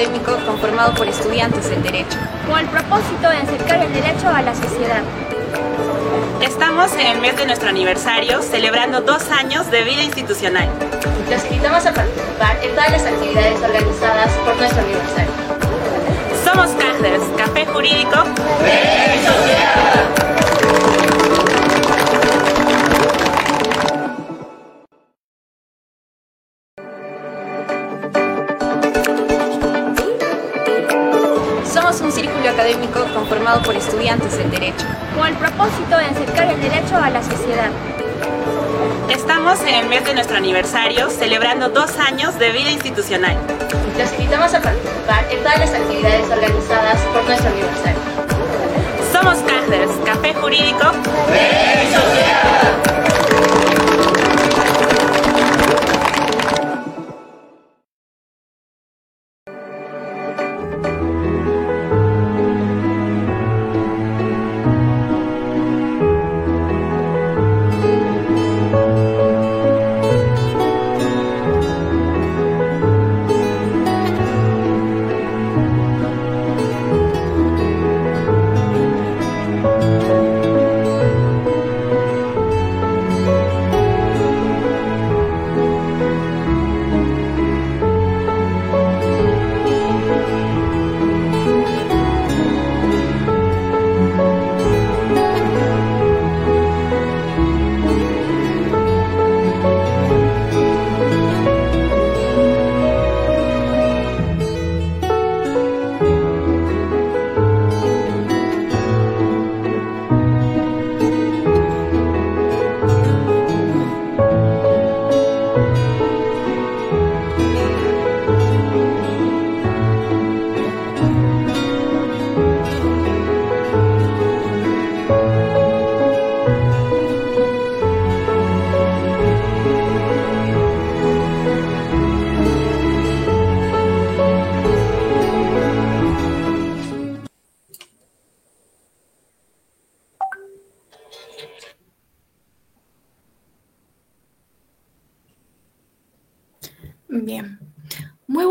académico conformado por estudiantes del derecho. Con el propósito de acercar el derecho a la sociedad. Estamos en el mes de nuestro aniversario, celebrando dos años de vida institucional. Los invitamos a participar en todas las actividades organizadas por nuestro aniversario. Somos CAJDERS, Café Jurídico de Sociedad. Conformado por estudiantes del derecho. Con el propósito de acercar el derecho a la sociedad. Estamos en el mes de nuestro aniversario, celebrando dos años de vida institucional. Los invitamos a participar en todas las actividades organizadas por nuestro aniversario. Somos CAJDERS, Café Jurídico de Sociedad.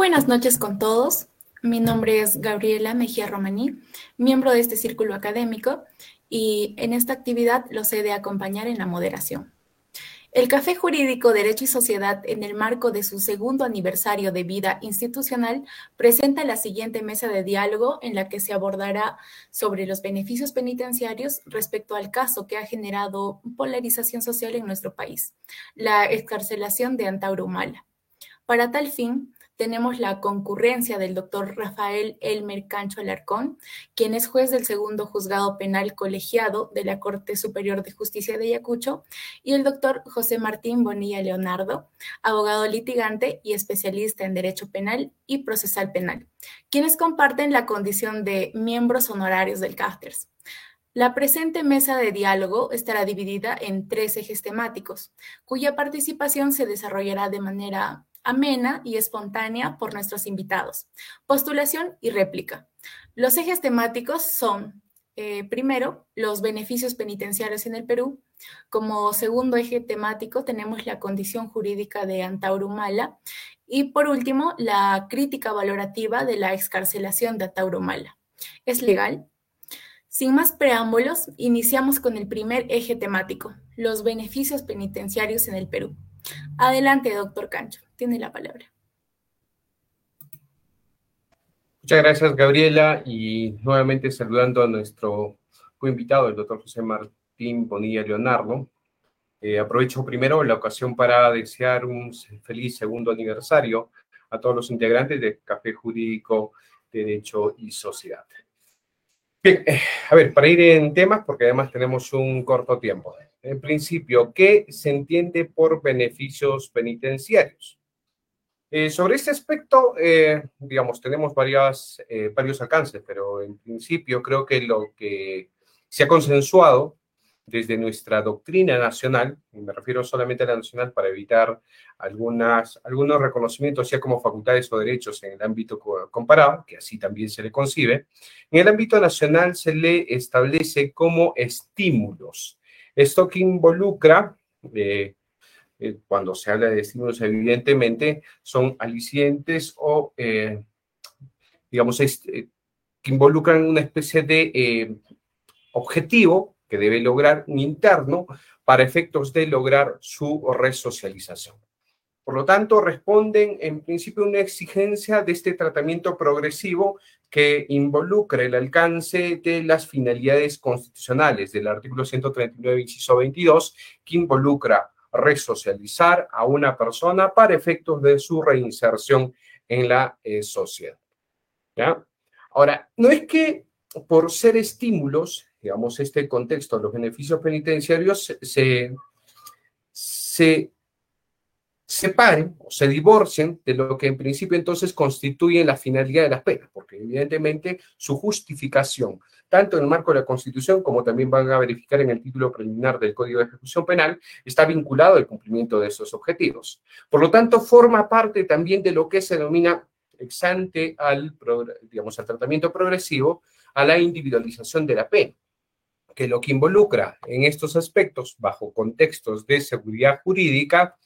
Buenas noches con todos. Mi nombre es Gabriela Mejía Romaní, miembro de este círculo académico, y en esta actividad los he de acompañar en la moderación. El Café Jurídico Derecho y Sociedad, en el marco de su segundo aniversario de vida institucional, presenta la siguiente mesa de diálogo en la que se abordará sobre los beneficios penitenciarios respecto al caso que ha generado polarización social en nuestro país, la excarcelación de Antauro Humala. Para tal fin, tenemos la concurrencia del doctor Rafael Elmer Cancho Alarcón, quien es juez del segundo juzgado penal colegiado de la Corte Superior de Justicia de Ayacucho, y el doctor José Martín Bonilla Leonardo, abogado litigante y especialista en Derecho Penal y Procesal Penal, quienes comparten la condición de miembros honorarios del CAFTERS. La presente mesa de diálogo estará dividida en tres ejes temáticos, cuya participación se desarrollará de manera amena y espontánea por nuestros invitados. Postulación y réplica. Los ejes temáticos son, eh, primero, los beneficios penitenciarios en el Perú. Como segundo eje temático tenemos la condición jurídica de Antaurumala. Y por último, la crítica valorativa de la excarcelación de Antaurumala. ¿Es legal? Sin más preámbulos, iniciamos con el primer eje temático, los beneficios penitenciarios en el Perú. Adelante, doctor Cancho, tiene la palabra. Muchas gracias, Gabriela, y nuevamente saludando a nuestro invitado, el doctor José Martín Bonilla Leonardo. Eh, aprovecho primero la ocasión para desear un feliz segundo aniversario a todos los integrantes de Café Jurídico, Derecho y Sociedad. Bien, eh, a ver, para ir en temas, porque además tenemos un corto tiempo. En principio, ¿qué se entiende por beneficios penitenciarios? Eh, sobre este aspecto, eh, digamos, tenemos varias, varios alcances, pero en principio creo que lo que se ha consensuado desde nuestra doctrina nacional, y me refiero solamente a la nacional para evitar algunas, algunos reconocimientos, ya como facultades o derechos en el ámbito comparado, que así también se le concibe, en el ámbito nacional se le establece como estímulos. Esto que involucra, eh, eh, cuando se habla de estímulos, evidentemente, son alicientes o... Eh, digamos, este, que involucran una especie de eh, objetivo que debe lograr un interno para efectos de lograr su resocialización. Por lo tanto, responden en principio a una exigencia de este tratamiento progresivo que involucra el alcance de las finalidades constitucionales del artículo 139, inciso 22, que involucra resocializar a una persona para efectos de su reinserción en la eh, sociedad. ¿Ya? Ahora, no es que por ser estímulos, digamos, este contexto, los beneficios penitenciarios se, se separen o se divorcien de lo que en principio entonces constituye la finalidad de las penas, porque evidentemente su justificación, tanto en el marco de la Constitución como también van a verificar en el título preliminar del Código de Ejecución Penal, está vinculado al cumplimiento de esos objetivos. Por lo tanto, forma parte también de lo que se denomina exante al, digamos, al tratamiento progresivo, a la individualización de la pena, que lo que involucra en estos aspectos, bajo contextos de seguridad jurídica,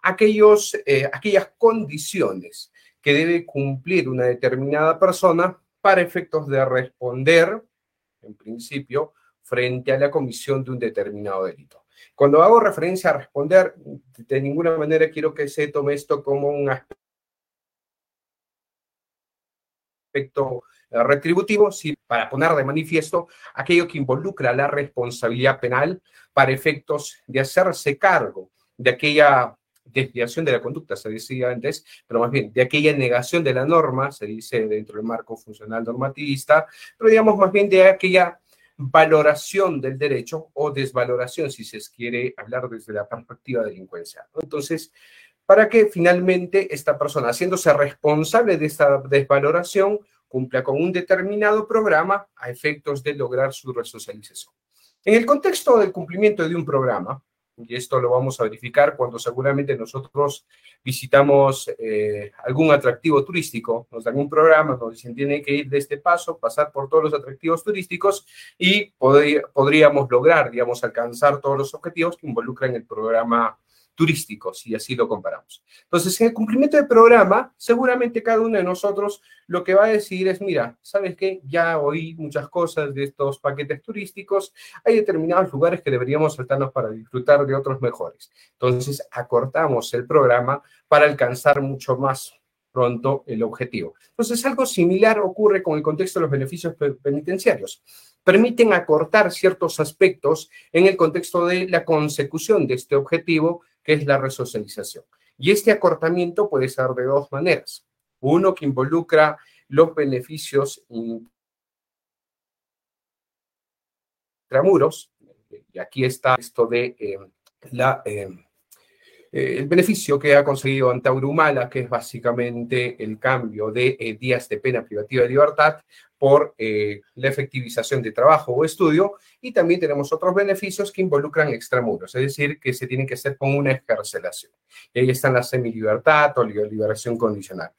aquellos, eh, aquellas condiciones que debe cumplir una determinada persona para efectos de responder, en principio, frente a la comisión de un determinado delito. Cuando hago referencia a responder, de ninguna manera quiero que se tome esto como un aspecto retributivo, sino para poner de manifiesto aquello que involucra la responsabilidad penal para efectos de hacerse cargo de aquella desviación de la conducta, se decía antes, pero más bien de aquella negación de la norma, se dice dentro del marco funcional normativista, pero digamos más bien de aquella valoración del derecho o desvaloración, si se quiere hablar desde la perspectiva de delincuencia. Entonces, para que finalmente esta persona, haciéndose responsable de esta desvaloración, cumpla con un determinado programa a efectos de lograr su resocialización. En el contexto del cumplimiento de un programa, y esto lo vamos a verificar cuando seguramente nosotros visitamos eh, algún atractivo turístico, nos dan un programa se tiene que ir de este paso, pasar por todos los atractivos turísticos y podríamos lograr, digamos, alcanzar todos los objetivos que involucran el programa turísticos, si así lo comparamos. Entonces, en el cumplimiento del programa, seguramente cada uno de nosotros lo que va a decir es, mira, ¿sabes qué? Ya oí muchas cosas de estos paquetes turísticos, hay determinados lugares que deberíamos saltarnos para disfrutar de otros mejores. Entonces, acortamos el programa para alcanzar mucho más pronto el objetivo. Entonces, algo similar ocurre con el contexto de los beneficios penitenciarios permiten acortar ciertos aspectos en el contexto de la consecución de este objetivo que es la resocialización. Y este acortamiento puede ser de dos maneras. Uno que involucra los beneficios intramuros, y aquí está esto de eh, la, eh, eh, el beneficio que ha conseguido Antaurumala, que es básicamente el cambio de días de pena privativa de libertad por la efectivización de trabajo o estudio, y también tenemos otros beneficios que involucran extramuros, es decir, que se tienen que hacer con una escarcelación. Y ahí están la semilibertad o liberación condicional.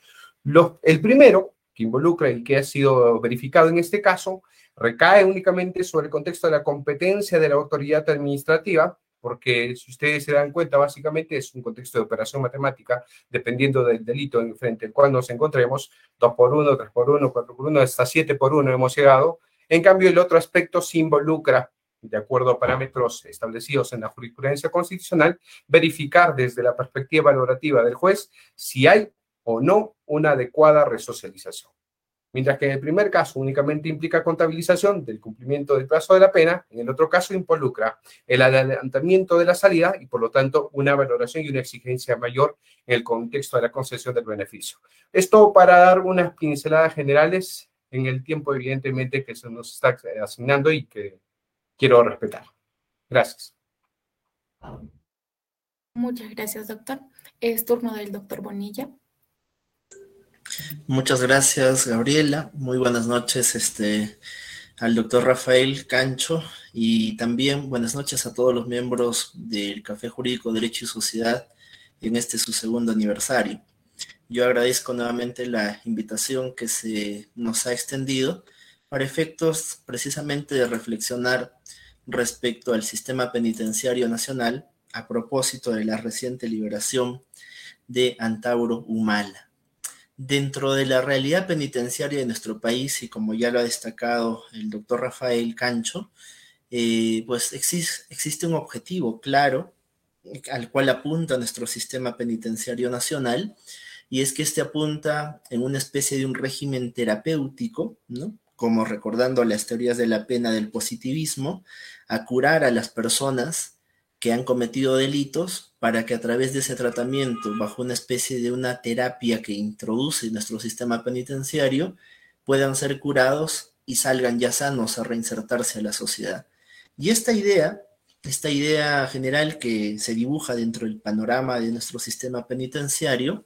el primero, que involucra y que ha sido verificado en este caso, recae únicamente sobre el contexto de la competencia de la autoridad administrativa, porque si ustedes se dan cuenta, básicamente es un contexto de operación matemática, dependiendo del delito en frente al cual nos encontremos, 2 por 1, 3 por 1, 4 por 1, hasta 7 por 1 hemos llegado, en cambio, el otro aspecto se involucra, de acuerdo a parámetros establecidos en la jurisprudencia constitucional, verificar desde la perspectiva valorativa del juez si hay o no una adecuada resocialización. Mientras que en el primer caso únicamente implica contabilización del cumplimiento del plazo de la pena, en el otro caso involucra el adelantamiento de la salida y por lo tanto una valoración y una exigencia mayor en el contexto de la concesión del beneficio. Esto para dar unas pinceladas generales en el tiempo, evidentemente, que se nos está asignando y que quiero respetar. Gracias. Muchas gracias, doctor. Es turno del doctor Bonilla. Muchas gracias, Gabriela. Muy buenas noches este, al doctor Rafael Cancho y también buenas noches a todos los miembros del Café Jurídico Derecho y Sociedad en este su segundo aniversario. Yo agradezco nuevamente la invitación que se nos ha extendido para efectos precisamente de reflexionar respecto al sistema penitenciario nacional a propósito de la reciente liberación de Antauro Humala. Dentro de la realidad penitenciaria de nuestro país, y como ya lo ha destacado el doctor Rafael Cancho, eh, pues existe, existe un objetivo claro al cual apunta nuestro sistema penitenciario nacional, y es que este apunta en una especie de un régimen terapéutico, ¿no? como recordando las teorías de la pena del positivismo, a curar a las personas que han cometido delitos para que a través de ese tratamiento, bajo una especie de una terapia que introduce nuestro sistema penitenciario, puedan ser curados y salgan ya sanos a reinsertarse a la sociedad. Y esta idea, esta idea general que se dibuja dentro del panorama de nuestro sistema penitenciario,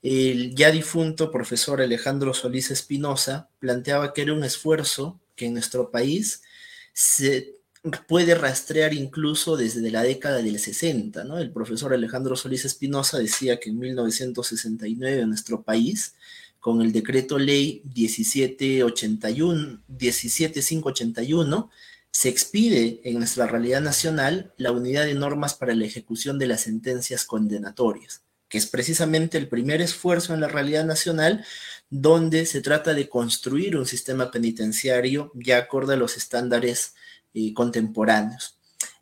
el ya difunto profesor Alejandro Solís Espinosa planteaba que era un esfuerzo que en nuestro país se puede rastrear incluso desde la década del 60, ¿no? El profesor Alejandro Solís Espinosa decía que en 1969 en nuestro país, con el decreto ley 1781, 17581, se expide en nuestra realidad nacional la unidad de normas para la ejecución de las sentencias condenatorias, que es precisamente el primer esfuerzo en la realidad nacional donde se trata de construir un sistema penitenciario ya acorde a los estándares contemporáneos.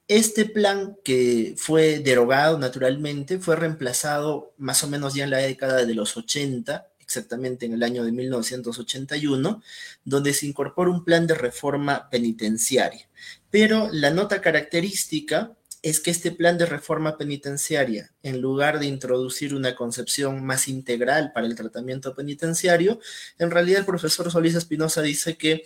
Este plan que fue derogado naturalmente fue reemplazado más o menos ya en la década de los 80, exactamente en el año de 1981, donde se incorpora un plan de reforma penitenciaria. Pero la nota característica es que este plan de reforma penitenciaria, en lugar de introducir una concepción más integral para el tratamiento penitenciario, en realidad el profesor Solís Espinosa dice que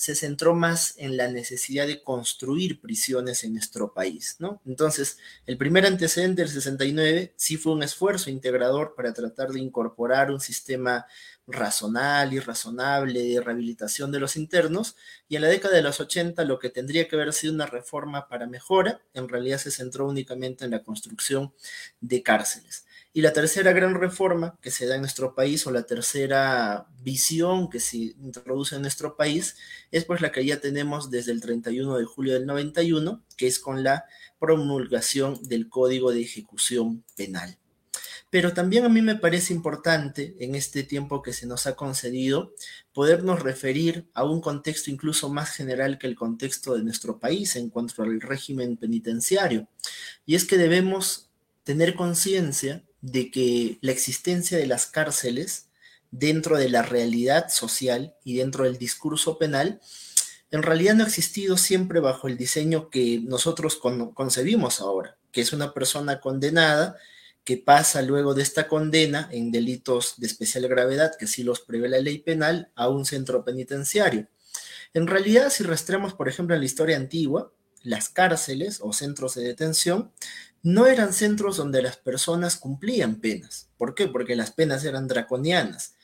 se centró más en la necesidad de construir prisiones en nuestro país, ¿no? Entonces, el primer antecedente del 69 sí fue un esfuerzo integrador para tratar de incorporar un sistema razonal y razonable de rehabilitación de los internos, y en la década de los 80 lo que tendría que haber sido una reforma para mejora, en realidad se centró únicamente en la construcción de cárceles. Y la tercera gran reforma que se da en nuestro país o la tercera visión que se introduce en nuestro país es pues la que ya tenemos desde el 31 de julio del 91, que es con la promulgación del Código de Ejecución Penal. Pero también a mí me parece importante en este tiempo que se nos ha concedido podernos referir a un contexto incluso más general que el contexto de nuestro país en cuanto al régimen penitenciario. Y es que debemos tener conciencia de que la existencia de las cárceles dentro de la realidad social y dentro del discurso penal, en realidad no ha existido siempre bajo el diseño que nosotros concebimos ahora, que es una persona condenada que pasa luego de esta condena en delitos de especial gravedad, que sí los prevé la ley penal, a un centro penitenciario. En realidad, si rastreamos, por ejemplo, en la historia antigua, las cárceles o centros de detención no eran centros donde las personas cumplían penas. ¿Por qué? Porque las penas eran draconianas.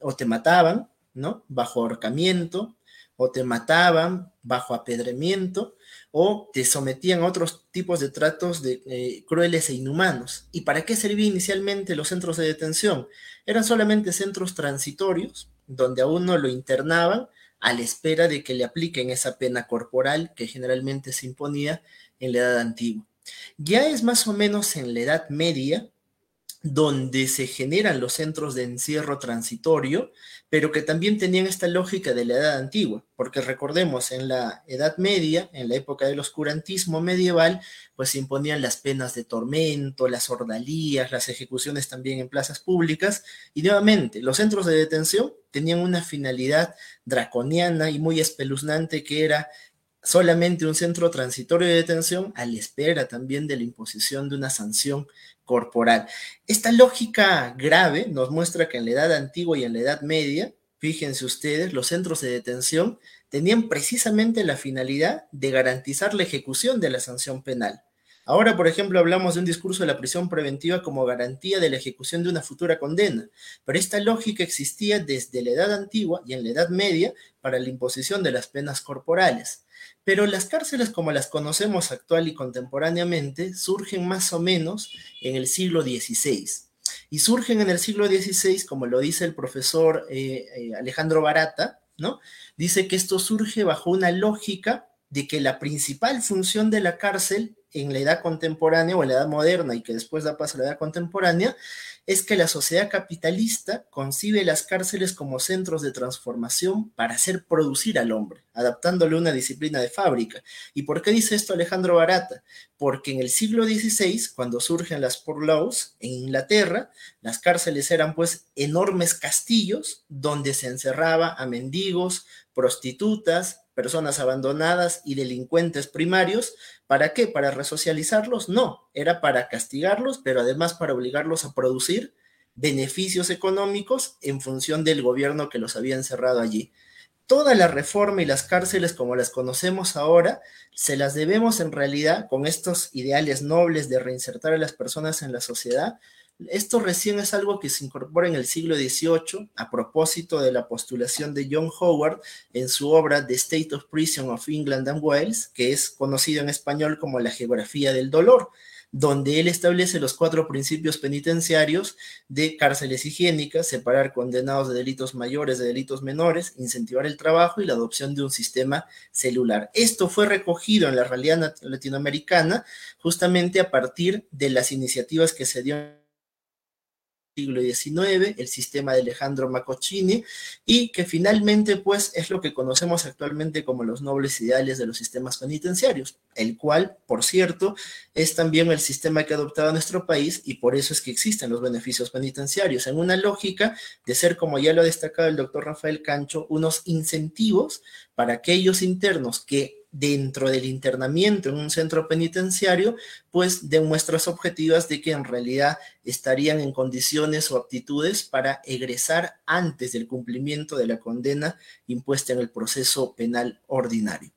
O te mataban, ¿no? Bajo ahorcamiento, o te mataban bajo apedremiento, o te sometían a otros tipos de tratos de, eh, crueles e inhumanos. ¿Y para qué servían inicialmente los centros de detención? Eran solamente centros transitorios, donde a uno lo internaban a la espera de que le apliquen esa pena corporal que generalmente se imponía en la edad antigua. Ya es más o menos en la Edad Media donde se generan los centros de encierro transitorio, pero que también tenían esta lógica de la edad antigua, porque recordemos, en la Edad Media, en la época del oscurantismo medieval, pues se imponían las penas de tormento, las ordalías, las ejecuciones también en plazas públicas, y nuevamente, los centros de detención tenían una finalidad draconiana y muy espeluznante que era solamente un centro transitorio de detención a la espera también de la imposición de una sanción corporal. Esta lógica grave nos muestra que en la edad antigua y en la edad media, fíjense ustedes, los centros de detención tenían precisamente la finalidad de garantizar la ejecución de la sanción penal. Ahora, por ejemplo, hablamos de un discurso de la prisión preventiva como garantía de la ejecución de una futura condena, pero esta lógica existía desde la edad antigua y en la edad media para la imposición de las penas corporales. Pero las cárceles como las conocemos actual y contemporáneamente surgen más o menos en el siglo XVI. Y surgen en el siglo XVI, como lo dice el profesor eh, eh, Alejandro Barata, ¿no? Dice que esto surge bajo una lógica de que la principal función de la cárcel en la edad contemporánea o en la edad moderna y que después da paso a la edad contemporánea, es que la sociedad capitalista concibe las cárceles como centros de transformación para hacer producir al hombre, adaptándole una disciplina de fábrica. ¿Y por qué dice esto Alejandro Barata? Porque en el siglo XVI, cuando surgen las poor laws en Inglaterra, las cárceles eran pues enormes castillos donde se encerraba a mendigos, prostitutas, personas abandonadas y delincuentes primarios. ¿Para qué? ¿Para resocializarlos? No, era para castigarlos, pero además para obligarlos a producir beneficios económicos en función del gobierno que los había encerrado allí. Toda la reforma y las cárceles como las conocemos ahora, se las debemos en realidad con estos ideales nobles de reinsertar a las personas en la sociedad, esto recién es algo que se incorpora en el siglo XVIII a propósito de la postulación de John Howard en su obra The State of Prison of England and Wales, que es conocido en español como la geografía del dolor, donde él establece los cuatro principios penitenciarios de cárceles higiénicas, separar condenados de delitos mayores de delitos menores, incentivar el trabajo y la adopción de un sistema celular. Esto fue recogido en la realidad latinoamericana justamente a partir de las iniciativas que se dio siglo XIX, el sistema de Alejandro Macochini, y que finalmente pues es lo que conocemos actualmente como los nobles ideales de los sistemas penitenciarios, el cual, por cierto, es también el sistema que ha adoptado nuestro país y por eso es que existen los beneficios penitenciarios, en una lógica de ser, como ya lo ha destacado el doctor Rafael Cancho, unos incentivos para aquellos internos que dentro del internamiento en un centro penitenciario, pues den muestras objetivas de que en realidad estarían en condiciones o aptitudes para egresar antes del cumplimiento de la condena impuesta en el proceso penal ordinario.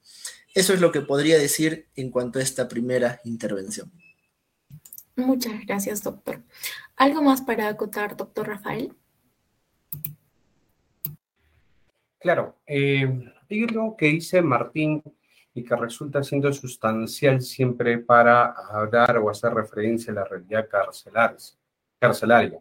Eso es lo que podría decir en cuanto a esta primera intervención. Muchas gracias, doctor. ¿Algo más para acotar, doctor Rafael? Claro, eh, lo que dice Martín y que resulta siendo sustancial siempre para hablar o hacer referencia a la realidad carcelaria.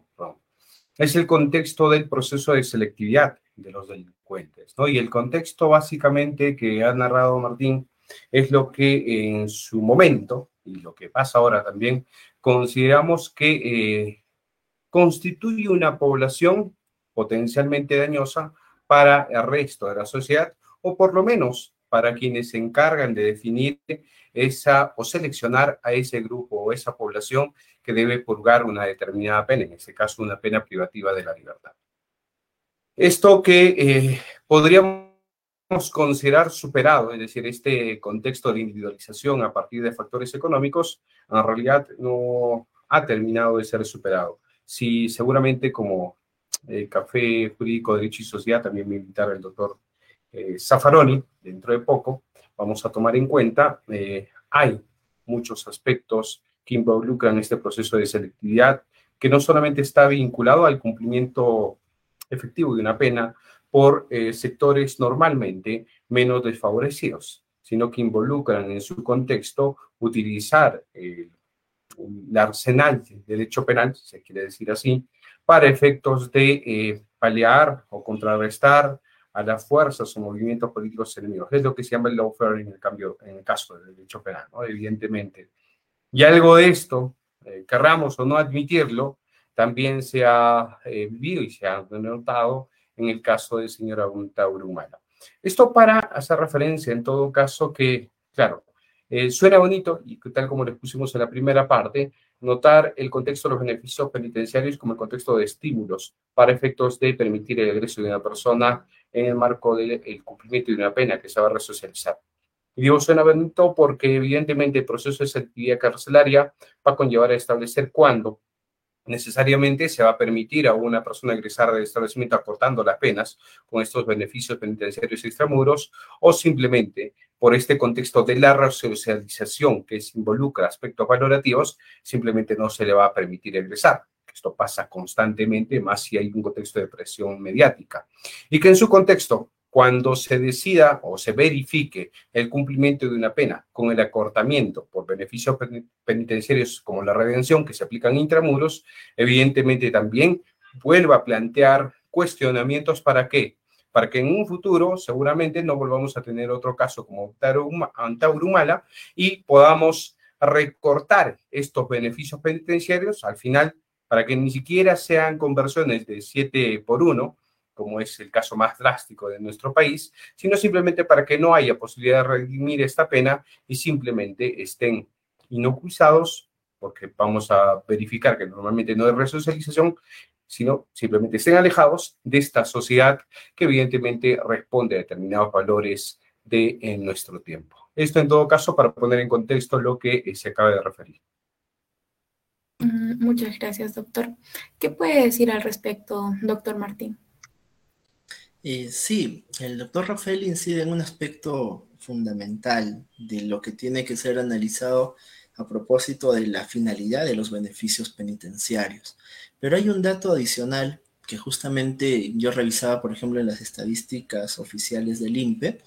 Es el contexto del proceso de selectividad de los delincuentes. ¿no? Y el contexto básicamente que ha narrado Martín es lo que en su momento, y lo que pasa ahora también, consideramos que eh, constituye una población potencialmente dañosa para el resto de la sociedad, o por lo menos para quienes se encargan de definir esa o seleccionar a ese grupo o esa población que debe purgar una determinada pena, en este caso una pena privativa de la libertad. Esto que eh, podríamos considerar superado, es decir, este contexto de individualización a partir de factores económicos, en realidad no ha terminado de ser superado. Si seguramente como el Café Jurídico, Derecho y Sociedad, también me invitaron el doctor eh, dentro de poco, vamos a tomar en cuenta, eh, hay muchos aspectos que involucran este proceso de selectividad, que no solamente está vinculado al cumplimiento efectivo de una pena por eh, sectores normalmente menos desfavorecidos, sino que involucran en su contexto utilizar el arsenal del derecho penal, se quiere decir así, para efectos de paliar o contrarrestar a las fuerzas o movimientos políticos enemigos. Es lo que se llama el lawfare en el, cambio, en el caso del derecho penal, ¿no? evidentemente. Y algo de esto, eh, querramos o no admitirlo, también se ha eh, vivido y se ha notado en el caso del señor Abunta Urumala. Esto para hacer referencia, en todo caso, que, claro, eh, suena bonito y tal como les pusimos en la primera parte, notar el contexto de los beneficios penitenciarios como el contexto de estímulos para efectos de permitir el egreso de una persona en el marco del cumplimiento de una pena que se va a resocializar. Y digo bonito porque evidentemente el proceso de selectividad carcelaria va a conllevar a establecer cuándo necesariamente se va a permitir a una persona egresar del establecimiento acortando las penas con estos beneficios penitenciarios extramuros o simplemente por este contexto de la resocialización que involucra aspectos valorativos, simplemente no se le va a permitir egresar. Esto pasa constantemente, más si hay un contexto de presión mediática. Y que en su contexto, cuando se decida o se verifique el cumplimiento de una pena con el acortamiento por beneficios penitenciarios como la redención que se aplican intramuros, evidentemente también vuelva a plantear cuestionamientos para qué? para que en un futuro seguramente no volvamos a tener otro caso como Antaurumala y podamos recortar estos beneficios penitenciarios al final para que ni siquiera sean conversiones de 7 por 1, como es el caso más drástico de nuestro país, sino simplemente para que no haya posibilidad de redimir esta pena y simplemente estén inoculizados, porque vamos a verificar que normalmente no hay resocialización, sino simplemente estén alejados de esta sociedad que evidentemente responde a determinados valores de nuestro tiempo. Esto en todo caso para poner en contexto lo que eh, se acaba de referir. Muchas gracias, doctor. ¿Qué puede decir al respecto, doctor Martín? Eh, sí, el doctor Rafael incide en un aspecto fundamental de lo que tiene que ser analizado a propósito de la finalidad de los beneficios penitenciarios. Pero hay un dato adicional que justamente yo revisaba, por ejemplo, en las estadísticas oficiales del INPE,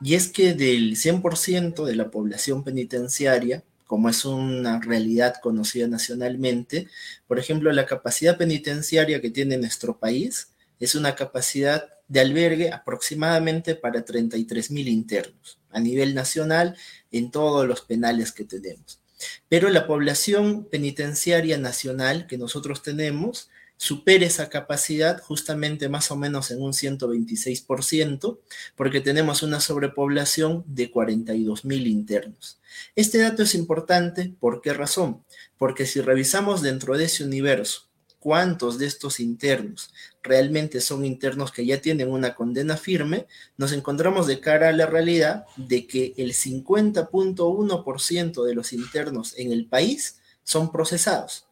y es que del 100% de la población penitenciaria, como es una realidad conocida nacionalmente, por ejemplo, la capacidad penitenciaria que tiene nuestro país es una capacidad de albergue aproximadamente para 33 mil internos a nivel nacional en todos los penales que tenemos. Pero la población penitenciaria nacional que nosotros tenemos supera esa capacidad justamente más o menos en un 126%, porque tenemos una sobrepoblación de 42 mil internos. Este dato es importante, ¿por qué razón? Porque si revisamos dentro de ese universo cuántos de estos internos realmente son internos que ya tienen una condena firme, nos encontramos de cara a la realidad de que el 50.1% de los internos en el país son procesados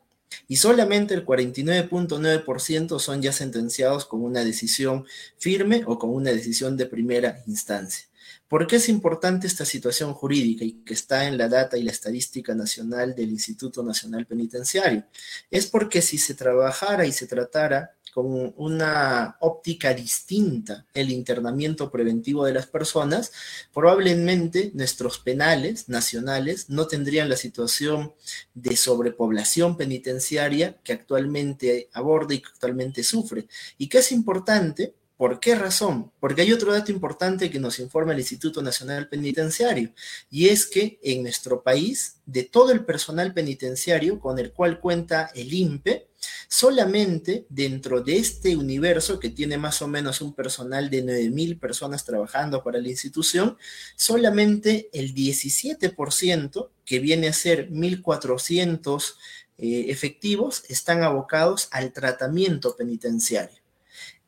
y solamente el 49.9% son ya sentenciados con una decisión firme o con una decisión de primera instancia. ¿Por qué es importante esta situación jurídica y que está en la data y la estadística nacional del Instituto Nacional Penitenciario? Es porque si se trabajara y se tratara con una óptica distinta el internamiento preventivo de las personas, probablemente nuestros penales nacionales no tendrían la situación de sobrepoblación penitenciaria que actualmente aborda y que actualmente sufre. Y que es importante ¿Por qué razón? Porque hay otro dato importante que nos informa el Instituto Nacional Penitenciario, y es que en nuestro país, de todo el personal penitenciario con el cual cuenta el INPE, solamente dentro de este universo que tiene más o menos un personal de 9.000 personas trabajando para la institución, solamente el 17%, que viene a ser 1.400 eh, efectivos, están abocados al tratamiento penitenciario.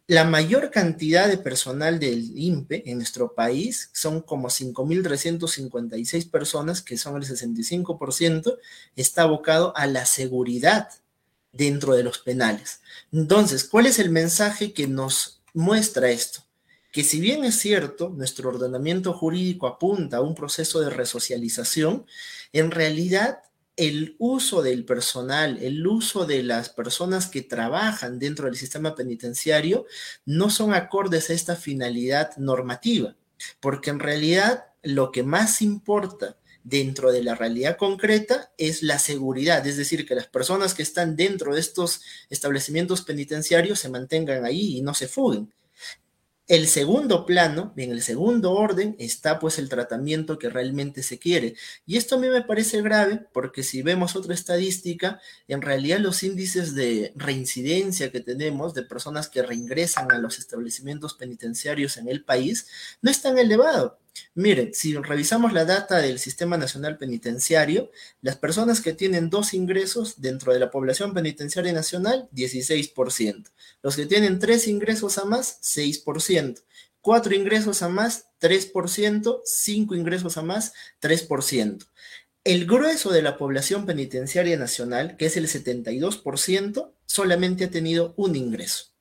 La mayor cantidad de personal del INPE en nuestro país son como 5.356 personas, que son el 65%, está abocado a la seguridad dentro de los penales. Entonces, ¿cuál es el mensaje que nos muestra esto? Que si bien es cierto, nuestro ordenamiento jurídico apunta a un proceso de resocialización, en realidad el uso del personal, el uso de las personas que trabajan dentro del sistema penitenciario no son acordes a esta finalidad normativa, porque en realidad lo que más importa dentro de la realidad concreta es la seguridad, es decir, que las personas que están dentro de estos establecimientos penitenciarios se mantengan ahí y no se fuguen. El segundo plano, en el segundo orden, está pues el tratamiento que realmente se quiere. Y esto a mí me parece grave porque si vemos otra estadística, en realidad los índices de reincidencia que tenemos de personas que reingresan a los establecimientos penitenciarios en el país no es tan elevado. Miren, si revisamos la data del Sistema Nacional Penitenciario, las personas que tienen dos ingresos dentro de la población penitenciaria nacional, 16%. Los que tienen tres ingresos a más, 6%. Cuatro ingresos a más, 3%. Cinco ingresos a más, 3%. El grueso de la población penitenciaria nacional, que es el 72%, solamente ha tenido un ingreso.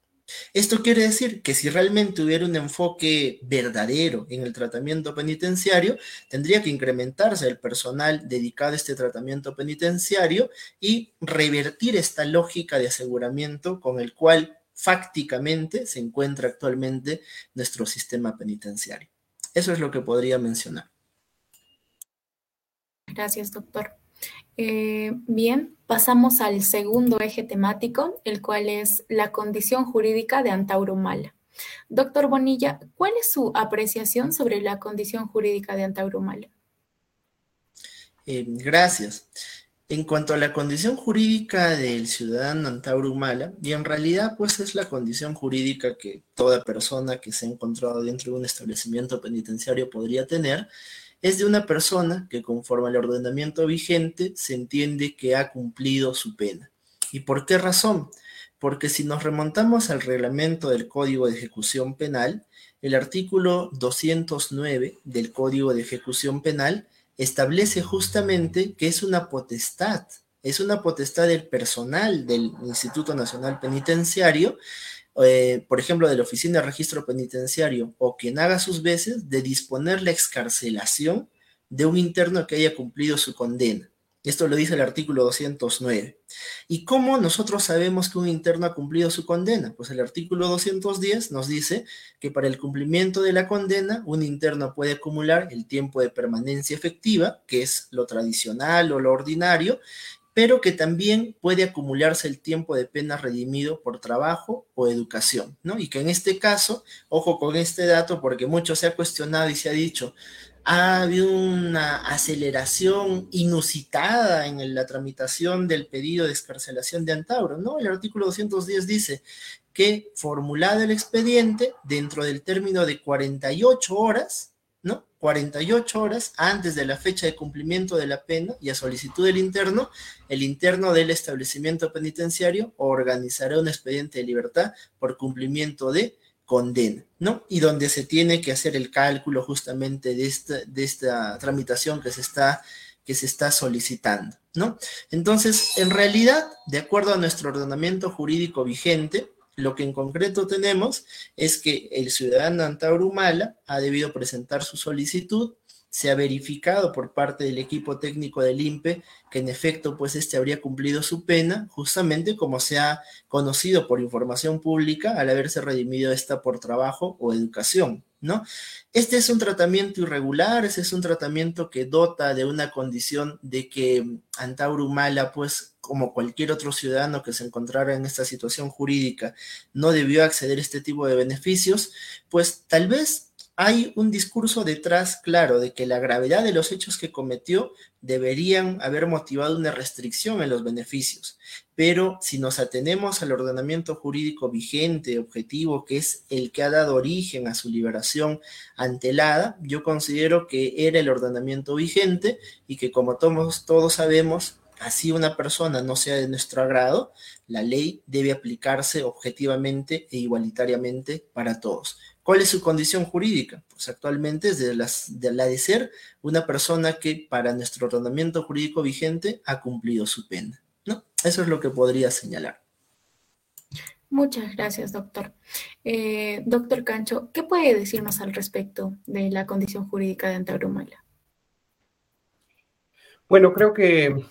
Esto quiere decir que si realmente hubiera un enfoque verdadero en el tratamiento penitenciario, tendría que incrementarse el personal dedicado a este tratamiento penitenciario y revertir esta lógica de aseguramiento con el cual fácticamente se encuentra actualmente nuestro sistema penitenciario. Eso es lo que podría mencionar. Gracias, doctor. Eh, bien, pasamos al segundo eje temático, el cual es la condición jurídica de Antauro Mala. Doctor Bonilla, ¿cuál es su apreciación sobre la condición jurídica de Antaurumala? Eh, gracias. En cuanto a la condición jurídica del ciudadano Antauro Humala, y en realidad pues es la condición jurídica que toda persona que se ha encontrado dentro de un establecimiento penitenciario podría tener, es de una persona que conforme al ordenamiento vigente se entiende que ha cumplido su pena. ¿Y por qué razón? Porque si nos remontamos al reglamento del Código de Ejecución Penal, el artículo 209 del Código de Ejecución Penal establece justamente que es una potestad, es una potestad del personal del Instituto Nacional Penitenciario, eh, por ejemplo, de la Oficina de Registro Penitenciario o quien haga sus veces, de disponer la excarcelación de un interno que haya cumplido su condena. Esto lo dice el artículo 209. ¿Y cómo nosotros sabemos que un interno ha cumplido su condena? Pues el artículo 210 nos dice que para el cumplimiento de la condena, un interno puede acumular el tiempo de permanencia efectiva, que es lo tradicional o lo ordinario, pero que también puede acumularse el tiempo de pena redimido por trabajo o educación, ¿no? Y que en este caso, ojo con este dato, porque mucho se ha cuestionado y se ha dicho, ha habido una aceleración inusitada en la tramitación del pedido de escarcelación de Antauro, ¿no? El artículo 210 dice que formulado el expediente dentro del término de 48 horas. 48 horas antes de la fecha de cumplimiento de la pena y a solicitud del interno, el interno del establecimiento penitenciario organizará un expediente de libertad por cumplimiento de condena, ¿no? Y donde se tiene que hacer el cálculo justamente de esta, tramitación que se, está, que se está solicitando, ¿no? Entonces, en realidad, de acuerdo a nuestro ordenamiento jurídico vigente, lo que en concreto tenemos es que el ciudadano Antaurumala ha debido presentar su solicitud se ha verificado por parte del equipo técnico del INPE que en efecto pues este habría cumplido su pena, justamente como se ha conocido por información pública al haberse redimido esta por trabajo o educación, ¿no? Este es un tratamiento irregular, ese es un tratamiento que dota de una condición de que Antauro Mala pues como cualquier otro ciudadano que se encontrara en esta situación jurídica no debió acceder a este tipo de beneficios, pues tal vez hay un discurso detrás claro de que la gravedad de los hechos que cometió deberían haber motivado una restricción en los beneficios. Pero si nos atenemos al ordenamiento jurídico vigente, objetivo, que es el que ha dado origen a su liberación antelada, yo considero que era el ordenamiento vigente y que como todos, todos sabemos, así una persona no sea de nuestro agrado, la ley debe aplicarse objetivamente e igualitariamente para todos. ¿Cuál es su condición jurídica? Pues actualmente es de, la de ser una persona que para nuestro ordenamiento jurídico vigente ha cumplido su pena. ¿no? Eso es lo que podría señalar. Muchas gracias, doctor. Eh, doctor Cancho, ¿qué puede decirnos al respecto de la condición jurídica de Antaurumala? Bueno, creo que,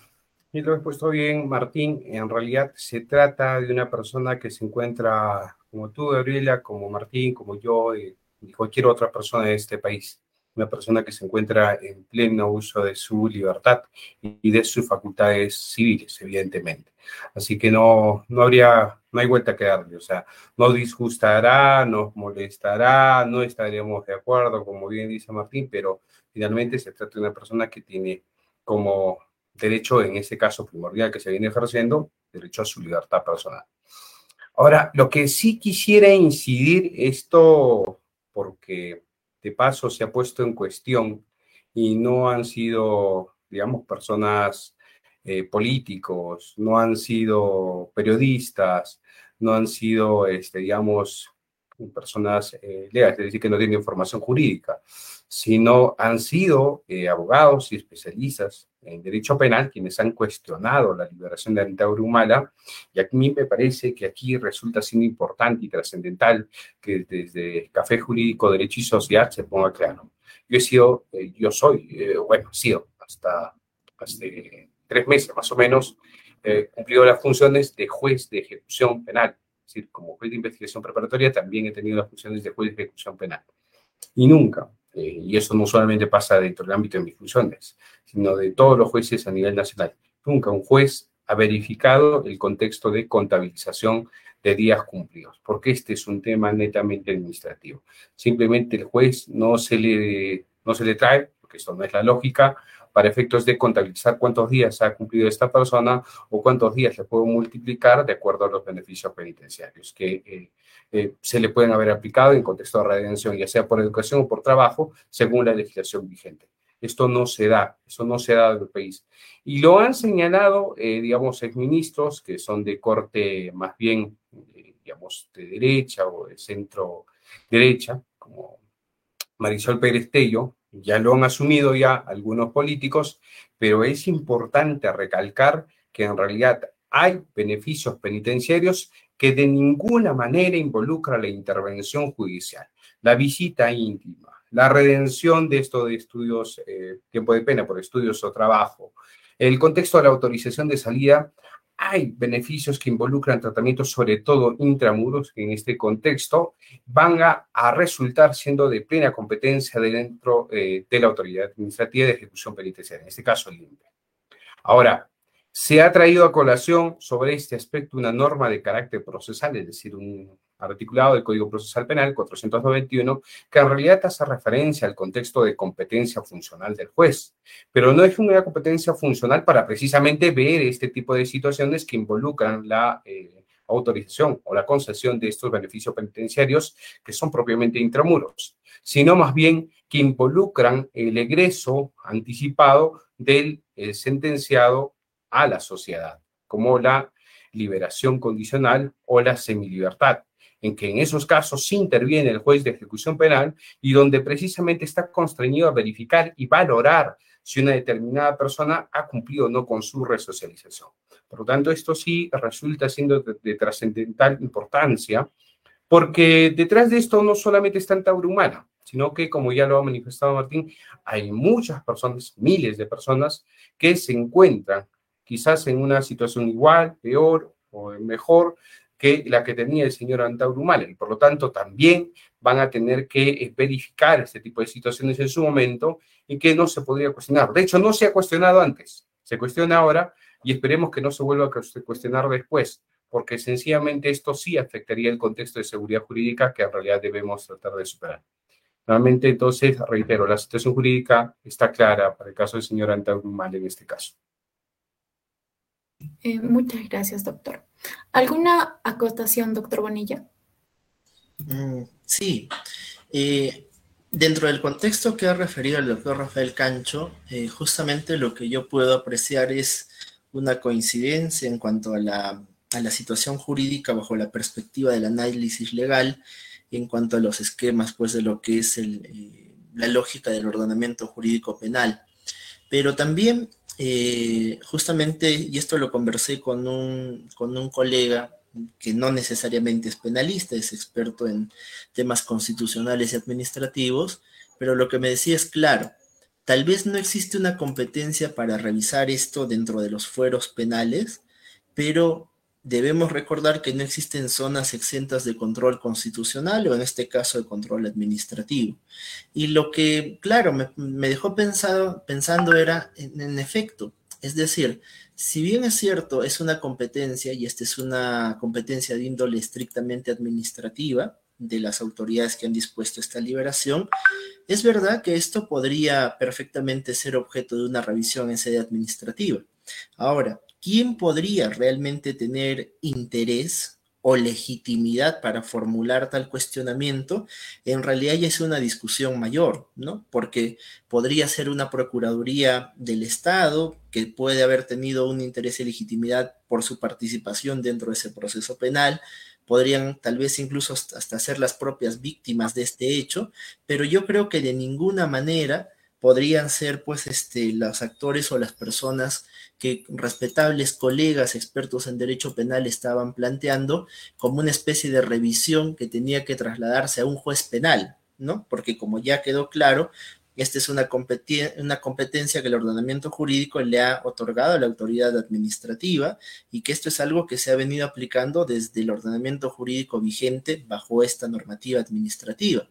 y lo he puesto bien, Martín, en realidad se trata de una persona que se encuentra como tú, Gabriela, como Martín, como yo y, cualquier otra persona de este país. Una persona que se encuentra en pleno uso de su libertad y de sus facultades civiles, evidentemente. Así que no, no habría, no hay vuelta que darle. O sea, nos disgustará, nos molestará, no estaremos de acuerdo, como bien dice Martín, pero finalmente se trata de una persona que tiene como derecho, en este caso primordial que se viene ejerciendo, derecho a su libertad personal. Ahora, lo que sí quisiera incidir, esto porque de paso se ha puesto en cuestión y no han sido, digamos, personas eh, políticos, no han sido periodistas, no han sido, este, digamos, personas eh, legales, es decir, que no tienen información jurídica, sino han sido eh, abogados y especialistas en derecho penal quienes han cuestionado la liberación de Antauro Humala, y a mí me parece que aquí resulta siendo importante y trascendental que desde Café Jurídico, Derecho y Sociedad se ponga claro. Yo he sido, eh, yo soy, eh, bueno, he sido hasta hace tres meses más o menos, eh, cumplido las funciones de juez de ejecución penal. Es decir, como juez de investigación preparatoria también he tenido las funciones de juez de ejecución penal. Y nunca, eh, y eso no solamente pasa dentro del ámbito de mis funciones, sino de todos los jueces a nivel nacional. Nunca un juez ha verificado el contexto de contabilización de días cumplidos, porque este es un tema netamente administrativo. Simplemente el juez no se le, no se le trae, porque esto no es la lógica, para efectos de contabilizar cuántos días ha cumplido esta persona o cuántos días le puedo multiplicar de acuerdo a los beneficios penitenciarios que eh, eh, se le pueden haber aplicado en contexto de redención, ya sea por educación o por trabajo, según la legislación vigente. Esto no se da, eso no se da en el país. Y lo han señalado, eh, digamos, exministros que son de corte más bien, digamos, de derecha o de centro derecha, como Marisol Pérez Tello, ya lo han asumido ya algunos políticos, pero es importante recalcar que en realidad hay beneficios penitenciarios que de ninguna manera involucran la intervención judicial, la visita íntima, la redención de esto de estudios, eh, tiempo de pena por estudios o trabajo, el contexto de la autorización de salida hay beneficios que involucran tratamientos, sobre todo intramuros, que en este contexto van a, resultar siendo de plena competencia dentro eh, de la autoridad administrativa de ejecución penitenciaria, en este caso el INPE. Ahora, se ha traído a colación sobre este aspecto una norma de carácter procesal, es decir, un articulado del Código Procesal Penal 491, que en realidad hace referencia al contexto de competencia funcional del juez, pero no es una competencia funcional para precisamente ver este tipo de situaciones que involucran la eh, autorización o la concesión de estos beneficios penitenciarios que son propiamente intramuros, sino más bien que involucran el egreso anticipado del eh, sentenciado a la sociedad, como la liberación condicional o la semilibertad en que en esos casos interviene el juez de ejecución penal y donde precisamente está constreñido a verificar y valorar si una determinada persona ha cumplido o no con su resocialización. Por lo tanto, esto sí resulta siendo de, trascendental importancia, porque detrás de esto no solamente está en Taurumana, sino que, como ya lo ha manifestado Martín, hay muchas personas, miles de personas, que se encuentran quizás en una situación igual, peor o mejor que la que tenía el señor Antauro y por lo tanto también van a tener que eh, verificar este tipo de situaciones en su momento y que no se podría cuestionar. De hecho, no se ha cuestionado antes, se cuestiona ahora y esperemos que no se vuelva a cuestionar después, porque sencillamente esto sí afectaría el contexto de seguridad jurídica que en realidad debemos tratar de superar. Nuevamente, entonces, reitero, la situación jurídica está clara para el caso del señor Antauro en este caso. Eh, muchas gracias, doctor. ¿Alguna acotación, doctor Bonilla? Mm, sí. Eh, dentro del contexto que ha referido el doctor Rafael Cancho, eh, justamente lo que yo puedo apreciar es una coincidencia en cuanto a la, situación jurídica bajo la perspectiva del análisis legal, en cuanto a los esquemas pues, de lo que es la lógica del ordenamiento jurídico penal. Pero también eh, justamente, y esto lo conversé con un, con un colega que no necesariamente es penalista, es experto en temas constitucionales y administrativos, pero lo que me decía es claro, tal vez no existe una competencia para revisar esto dentro de los fueros penales, pero debemos recordar que no existen zonas exentas de control constitucional o en este caso de control administrativo. Y lo que, claro, me, dejó pensado, pensando era, en, efecto, es decir, si bien es cierto, es una competencia y esta es una competencia de índole estrictamente administrativa de las autoridades que han dispuesto esta liberación, es verdad que esto podría perfectamente ser objeto de una revisión en sede administrativa. Ahora, ¿quién podría realmente tener interés o legitimidad para formular tal cuestionamiento, en realidad ya es una discusión mayor, ¿no? Porque podría ser una Procuraduría del Estado que puede haber tenido un interés y legitimidad por su participación dentro de ese proceso penal, podrían tal vez incluso hasta ser las propias víctimas de este hecho, pero yo creo que de ninguna manera podrían ser pues este, los actores o las personas que respetables colegas expertos en derecho penal estaban planteando como una especie de revisión que tenía que trasladarse a un juez penal, ¿no? Porque como ya quedó claro, esta es una, una competencia que el ordenamiento jurídico le ha otorgado a la autoridad administrativa y que esto es algo que se ha venido aplicando desde el ordenamiento jurídico vigente bajo esta normativa administrativa.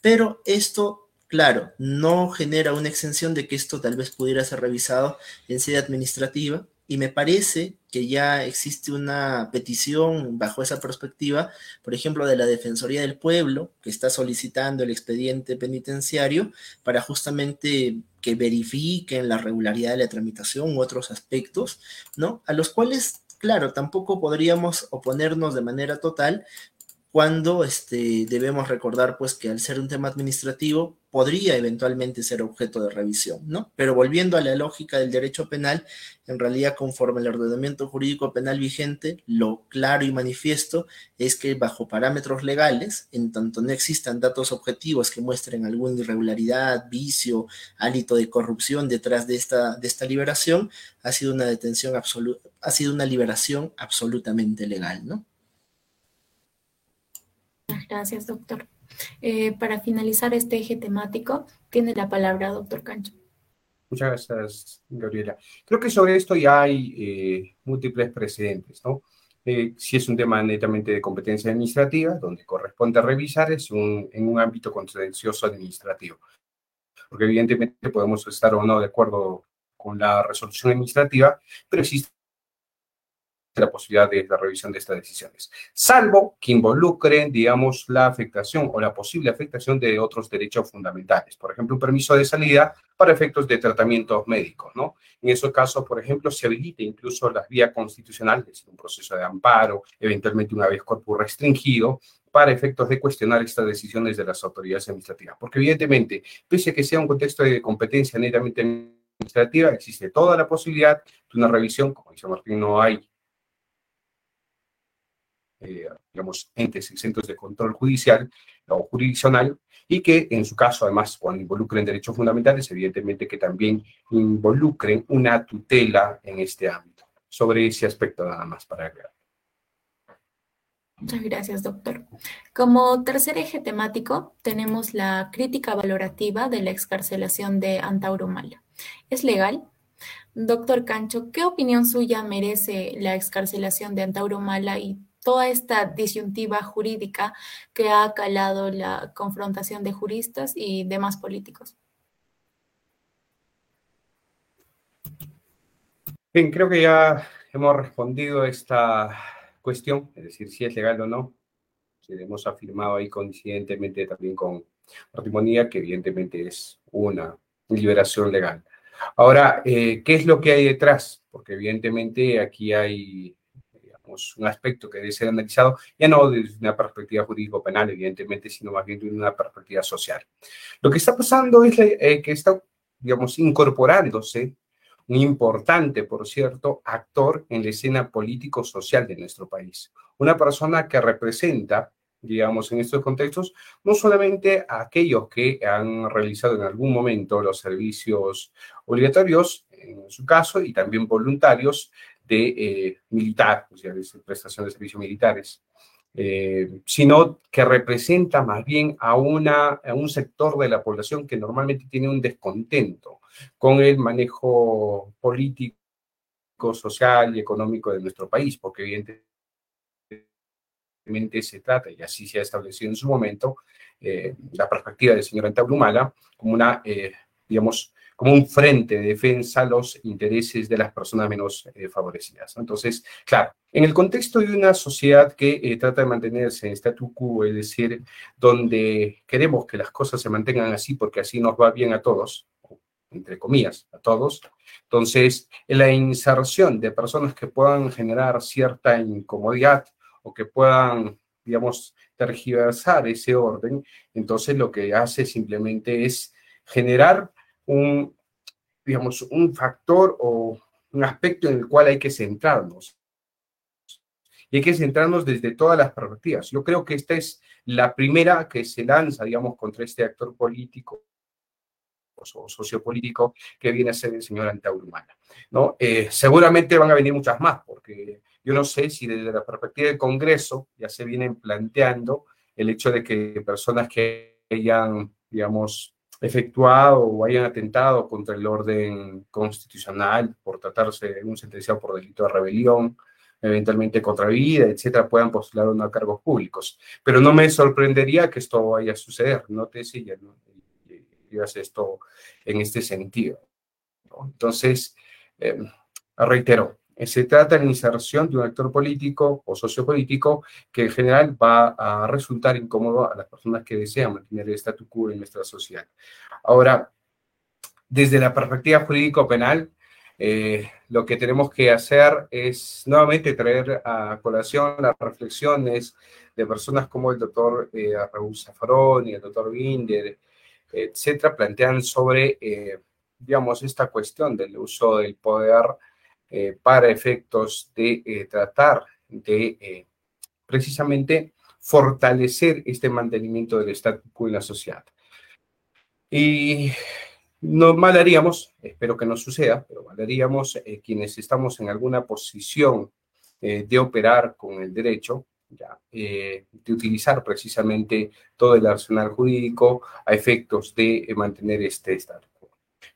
Pero esto Claro, no genera una exención de que esto tal vez pudiera ser revisado en sede administrativa, Y me parece que ya existe una petición bajo esa perspectiva, por ejemplo, de la Defensoría del Pueblo, que está solicitando el expediente penitenciario para justamente que verifiquen la regularidad de la tramitación u otros aspectos, ¿no? A los cuales, claro, tampoco podríamos oponernos de manera total, cuando este, debemos recordar pues que al ser un tema administrativo podría eventualmente ser objeto de revisión, ¿no? Pero volviendo a la lógica del derecho penal, en realidad conforme al ordenamiento jurídico penal vigente, lo claro y manifiesto es que bajo parámetros legales, en tanto no existan datos objetivos que muestren alguna irregularidad, vicio, hálito de corrupción detrás de esta, de esta liberación, ha sido una detención absoluta, ha sido una liberación absolutamente legal, ¿no? Gracias, doctor. Eh, para finalizar este eje temático, tiene la palabra doctor Cancho. Muchas gracias, Gabriela. Creo que sobre esto ya hay eh, múltiples precedentes, ¿no? Eh, si es un tema netamente de competencia administrativa, donde corresponde revisar, es un, en un ámbito contencioso administrativo. Porque evidentemente podemos estar o no de acuerdo con la resolución administrativa, pero existe la posibilidad de la revisión de estas decisiones, salvo que involucren, digamos, la afectación o la posible afectación de otros derechos fundamentales, por ejemplo, un permiso de salida para efectos de tratamientos médicos, ¿no? En esos casos, por ejemplo, se habilita incluso la vía constitucional, es decir, un proceso de amparo, eventualmente una vez corpus restringido, para efectos de cuestionar estas decisiones de las autoridades administrativas. Porque evidentemente, pese a que sea un contexto de competencia netamente administrativa, existe toda la posibilidad de una revisión, como dice Martín, no hay eh, digamos, entes exentos de control judicial o jurisdiccional y que en su caso, además, cuando involucren derechos fundamentales, evidentemente que también involucren una tutela en este ámbito. Sobre ese aspecto nada más para aclarar. Muchas gracias, doctor. Como tercer eje temático, tenemos la crítica valorativa de la excarcelación de Antauro Mala. ¿Es legal? Doctor Cancho, ¿qué opinión suya merece la excarcelación de Antauro Mala y toda esta disyuntiva jurídica que ha calado la confrontación de juristas y demás políticos. Bien, creo que ya hemos respondido esta cuestión, es decir, si es legal o no. hemos afirmado ahí coincidentemente también con Martimonía que evidentemente es una liberación legal. Ahora, eh, ¿qué es lo que hay detrás? Porque evidentemente aquí hay un aspecto que debe ser analizado ya no desde una perspectiva jurídico-penal, evidentemente, sino más bien desde una perspectiva social. Lo que está pasando es eh, que está, digamos, incorporándose un importante, por cierto, actor en la escena político-social de nuestro país. Una persona que representa, digamos, en estos contextos, no solamente a aquellos que han realizado en algún momento los servicios obligatorios, en su caso, y también voluntarios, de eh, militar, o sea, de prestación de servicios militares, eh, sino que representa más bien a, una, a un sector de la población que normalmente tiene un descontento con el manejo político, social y económico de nuestro país, porque evidentemente se trata, y así se ha establecido en su momento, eh, la perspectiva del señor Antablumala como una, digamos, como un frente de defensa los intereses de las personas menos eh, favorecidas. Entonces, claro, en el contexto de una sociedad que eh, trata de mantenerse en statu quo, es decir, donde queremos que las cosas se mantengan así porque así nos va bien a todos, entre comillas, a todos, entonces la inserción de personas que puedan generar cierta incomodidad o que puedan digamos, tergiversar ese orden, entonces lo que hace simplemente es generar un, digamos, un factor o un aspecto en el cual hay que centrarnos. Y hay que centrarnos desde todas las perspectivas. Yo creo que esta es la primera que se lanza, digamos, contra este actor político o sociopolítico que viene a ser el señor Antaurumana. ¿no? Eh, seguramente van a venir muchas más, porque yo no sé si desde la perspectiva del Congreso ya se vienen planteando el hecho de que personas que hayan, digamos, efectuado o hayan atentado contra el orden constitucional por tratarse de un sentenciado por delito de rebelión, eventualmente contra vida, etcétera, puedan postular unos cargos públicos. Pero no me sorprendería que esto vaya a suceder, no te sigas, ¿no? digas esto en este sentido. Entonces, em, reitero, se trata de la inserción de un actor político o sociopolítico que en general va a resultar incómodo a las personas que desean mantener el statu quo en nuestra sociedad. Ahora, desde la perspectiva jurídico-penal, eh, lo que tenemos que hacer es nuevamente traer a colación las reflexiones de personas como el doctor eh, Raúl Zafarón y el doctor Binder, etcétera, plantean sobre, eh, digamos, esta cuestión del uso del poder eh, para efectos de tratar de precisamente fortalecer este mantenimiento del statu quo en la sociedad. Y no mal haríamos, espero que no suceda, pero mal haríamos eh, quienes estamos en alguna posición eh, de operar con el derecho, eh, de utilizar precisamente todo el arsenal jurídico a efectos de mantener este estado.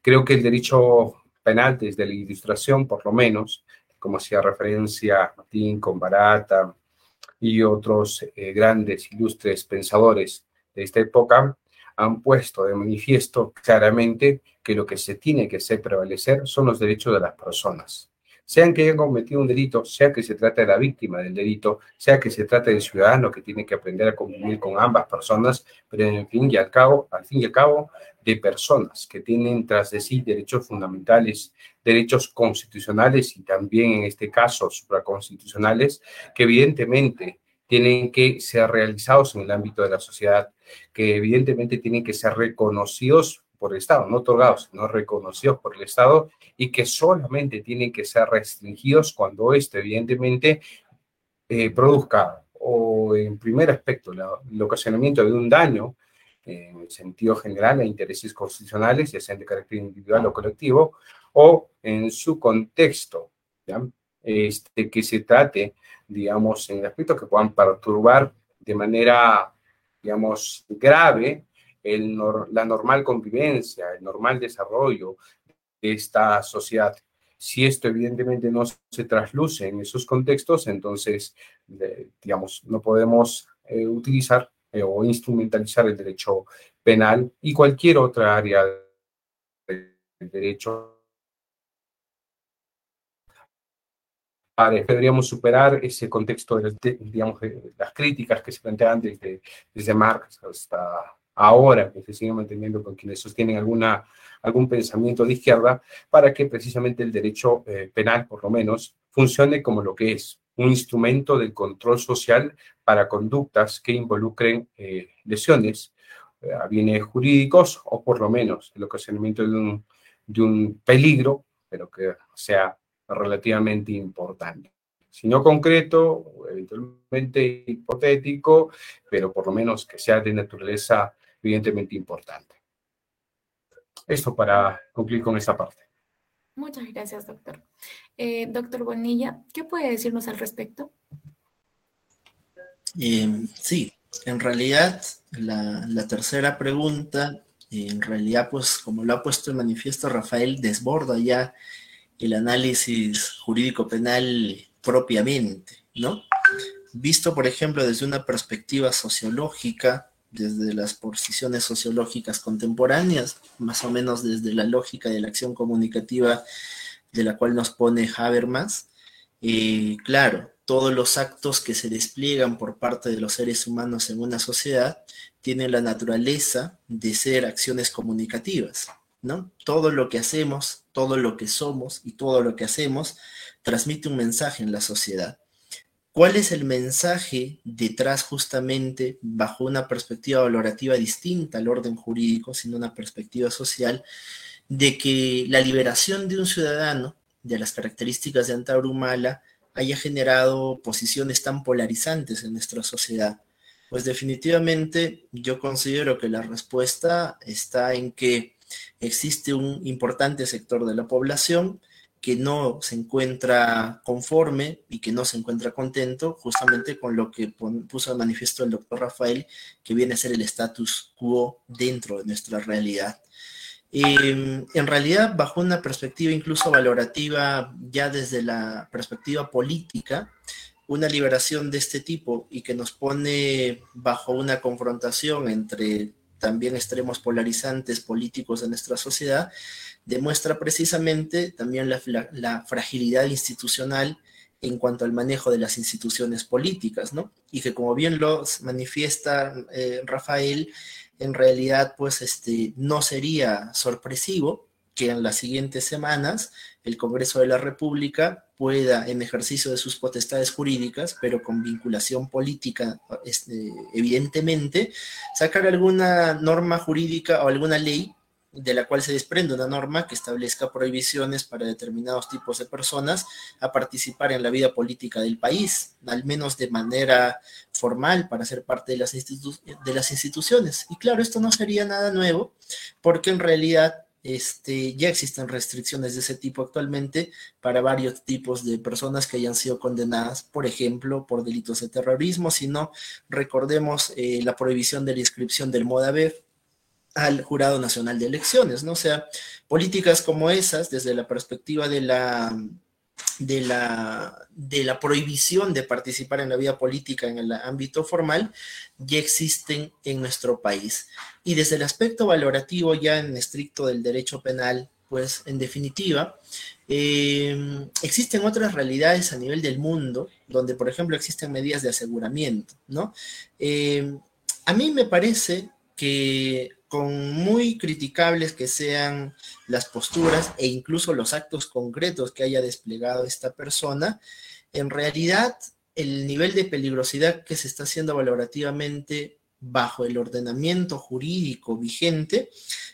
Creo que el derecho penal, desde la ilustración por lo menos, como hacía referencia Martín con Barata y otros grandes, ilustres pensadores de esta época, han puesto de manifiesto claramente que lo que se tiene que hacer prevalecer son los derechos de las personas. Sean que hayan cometido un delito, sea que se trate de la víctima del delito, sea que se trate del ciudadano que tiene que aprender a convivir con ambas personas, pero en fin y al cabo, al fin y al cabo, de personas que tienen tras de sí derechos fundamentales, derechos constitucionales y también en este caso supraconstitucionales, que evidentemente tienen que ser realizados en el ámbito de la sociedad, que evidentemente tienen que ser reconocidos por el Estado, no otorgados, sino reconocidos por el Estado y que solamente tienen que ser restringidos cuando esto evidentemente eh, produzca o en primer aspecto el ocasionamiento de un daño en el sentido general a intereses constitucionales, ya sean de carácter individual o colectivo, o en su contexto, Este, que se trate digamos, en aspectos que puedan perturbar de manera, digamos, grave el, la normal convivencia, el normal desarrollo de esta sociedad. Si esto evidentemente no se trasluce en esos contextos, entonces, digamos, no podemos eh, utilizar eh, o instrumentalizar el derecho penal y cualquier otra área del derecho deberíamos superar ese contexto de, digamos, de las críticas que se plantean desde, desde Marx hasta ahora, que se siguen manteniendo con quienes sostienen alguna, algún pensamiento de izquierda, para que precisamente el derecho eh, penal, por lo menos, funcione como lo que es, un instrumento del control social para conductas que involucren eh, lesiones eh, bienes jurídicos o por lo menos el ocasionamiento de un, de un peligro, pero que sea relativamente importante. Si no concreto, eventualmente hipotético, pero por lo menos que sea de naturaleza evidentemente importante. Esto para concluir con esta parte. Muchas gracias, doctor. Eh, doctor Bonilla, ¿qué puede decirnos al respecto? Eh, sí, en realidad la, la, tercera pregunta, en realidad, pues como lo ha puesto en manifiesto Rafael, desborda ya el análisis jurídico penal propiamente, ¿no? Visto, por ejemplo, desde una perspectiva sociológica, desde las posiciones sociológicas contemporáneas, más o menos desde la lógica de la acción comunicativa de la cual nos pone Habermas, eh, claro, todos los actos que se despliegan por parte de los seres humanos en una sociedad tienen la naturaleza de ser acciones comunicativas, ¿no? Todo lo que hacemos, todo lo que somos y todo lo que hacemos transmite un mensaje en la sociedad. ¿Cuál es el mensaje detrás justamente bajo una perspectiva valorativa distinta al orden jurídico, sino una perspectiva social, de que la liberación de un ciudadano de las características de Antaurumala haya generado posiciones tan polarizantes en nuestra sociedad? Pues definitivamente yo considero que la respuesta está en que existe un importante sector de la población que no se encuentra conforme y que no se encuentra contento justamente con lo que puso de manifiesto el doctor Rafael, que viene a ser el status quo dentro de nuestra realidad. Em, en realidad, bajo una perspectiva incluso valorativa, ya desde la perspectiva política, una liberación de este tipo y que nos pone bajo una confrontación entre también extremos polarizantes políticos de nuestra sociedad, demuestra precisamente también la, fragilidad institucional en cuanto al manejo de las instituciones políticas, ¿no? Y que como bien lo manifiesta eh, Rafael, en realidad pues este, no sería sorpresivo que en las siguientes semanas el Congreso de la República pueda, en ejercicio de sus potestades jurídicas, pero con vinculación política, este, evidentemente, sacar alguna norma jurídica o alguna ley de la cual se desprende una norma que establezca prohibiciones para determinados tipos de personas a participar en la vida política del país, al menos de manera formal para ser parte de las, de las instituciones. Y claro, esto no sería nada nuevo, porque en realidad este, ya existen restricciones de ese tipo actualmente para varios tipos de personas que hayan sido condenadas, por ejemplo, por delitos de terrorismo, si no, recordemos eh, la prohibición de la inscripción del MODAVEF al Jurado Nacional de Elecciones, ¿no? O sea, políticas como esas, desde la perspectiva de la, de la, de la prohibición de participar en la vida política en el ámbito formal, ya existen en nuestro país. Y desde el aspecto valorativo, ya en estricto del derecho penal, pues en definitiva, eh, existen otras realidades a nivel del mundo, donde por ejemplo existen medidas de aseguramiento, ¿no? Eh, a mí me parece que con muy criticables que sean las posturas e incluso los actos concretos que haya desplegado esta persona, en realidad el nivel de peligrosidad que se está haciendo valorativamente bajo el ordenamiento jurídico vigente,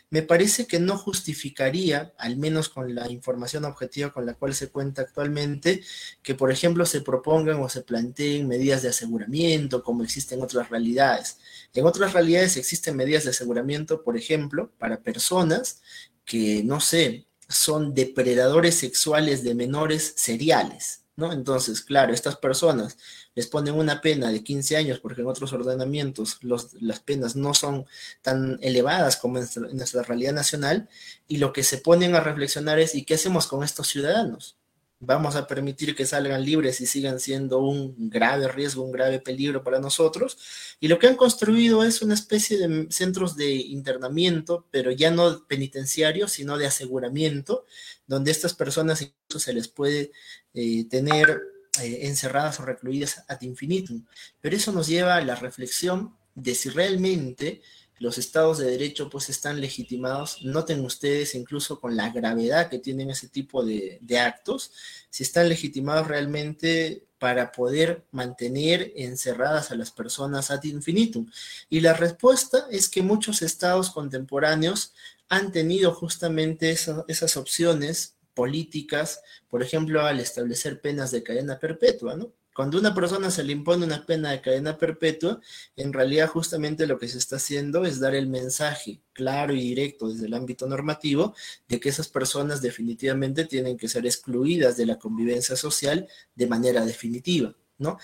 me parece que no justificaría, al menos con la información objetiva con la cual se cuenta actualmente, que por ejemplo se propongan o se planteen medidas de aseguramiento como existen en otras realidades. En otras realidades existen medidas de aseguramiento, por ejemplo, para personas que, no sé, son depredadores sexuales de menores seriales, ¿no? Entonces, claro, estas personas les ponen una pena de 15 años porque en otros ordenamientos las penas no son tan elevadas como en nuestra realidad nacional y lo que se ponen a reflexionar es ¿y qué hacemos con estos ciudadanos? Vamos a permitir que salgan libres y sigan siendo un grave riesgo, un grave peligro para nosotros. Y lo que han construido es una especie de centros de internamiento, pero ya no penitenciarios, sino de aseguramiento, donde estas personas se les puede eh, tener eh, encerradas o recluidas ad infinitum. Pero eso nos lleva a la reflexión de si realmente los estados de derecho pues están legitimados, noten ustedes incluso con la gravedad que tienen ese tipo de, actos, si están legitimados realmente para poder mantener encerradas a las personas ad infinitum. Y la respuesta es que muchos estados contemporáneos han tenido justamente esas opciones políticas, por ejemplo, al establecer penas de cadena perpetua, ¿no? Cuando una persona se le impone una pena de cadena perpetua, en realidad justamente lo que se está haciendo es dar el mensaje claro y directo desde el ámbito normativo de que esas personas definitivamente tienen que ser excluidas de la convivencia social de manera definitiva. ¿no?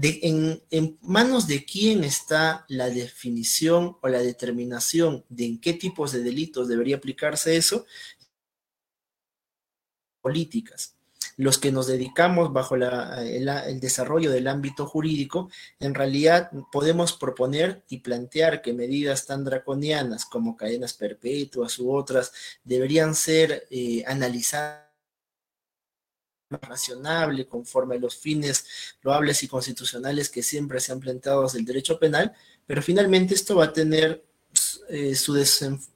En, en, manos de quién está la definición o la determinación de en qué tipos de delitos debería aplicarse eso? Políticas los que nos dedicamos bajo el, desarrollo del ámbito jurídico, en realidad podemos proponer y plantear que medidas tan draconianas como cadenas perpetuas u otras deberían ser eh, analizadas racionable conforme a los fines loables y constitucionales que siempre se han planteado desde el derecho penal, pero finalmente esto va a tener eh, su,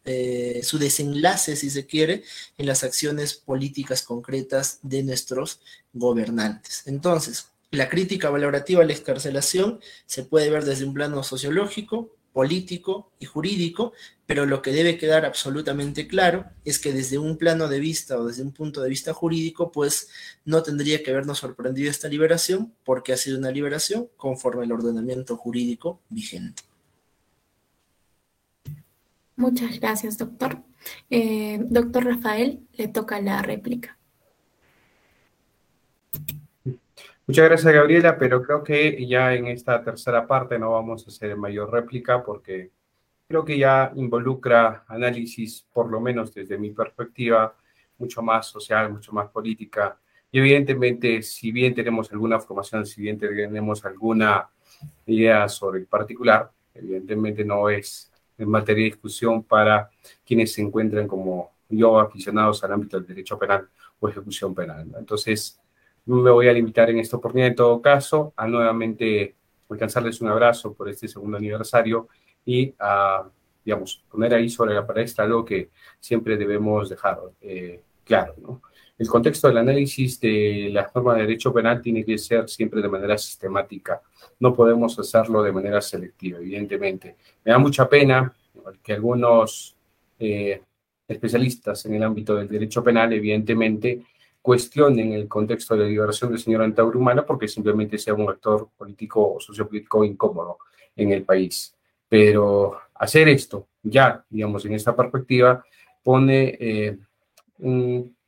eh, su, desenlace, si se quiere, en las acciones políticas concretas de nuestros gobernantes. Entonces, la crítica valorativa a la excarcelación se puede ver desde un plano sociológico, político y jurídico, pero lo que debe quedar absolutamente claro es que desde un plano de vista o desde un punto de vista jurídico, pues no tendría que habernos sorprendido esta liberación porque ha sido una liberación conforme al ordenamiento jurídico vigente. Muchas gracias, doctor. Eh, doctor Rafael, le toca la réplica. Muchas gracias, Gabriela, pero creo que ya en esta tercera parte no vamos a hacer mayor réplica porque creo que ya involucra análisis, por lo menos desde mi perspectiva, mucho más social, mucho más política. Y evidentemente, si bien tenemos alguna formación, si bien tenemos alguna idea sobre el particular, evidentemente no es materia de discusión para quienes se encuentran como yo aficionados al ámbito del derecho penal o ejecución penal. Entonces, me voy a limitar en esta oportunidad, en todo caso, a nuevamente alcanzarles un abrazo por este segundo aniversario y a, digamos, poner ahí sobre la palestra algo que siempre debemos dejar eh, claro, ¿no? El contexto del análisis de las normas de derecho penal tiene que ser siempre de manera sistemática. No podemos hacerlo de manera selectiva, evidentemente. Me da mucha pena que algunos eh, especialistas en el ámbito del derecho penal, evidentemente, cuestionen el contexto de la liberación del señor Antaurumana porque simplemente sea un actor político o sociopolítico incómodo en el país. Pero hacer esto ya, digamos, en esta perspectiva, pone eh,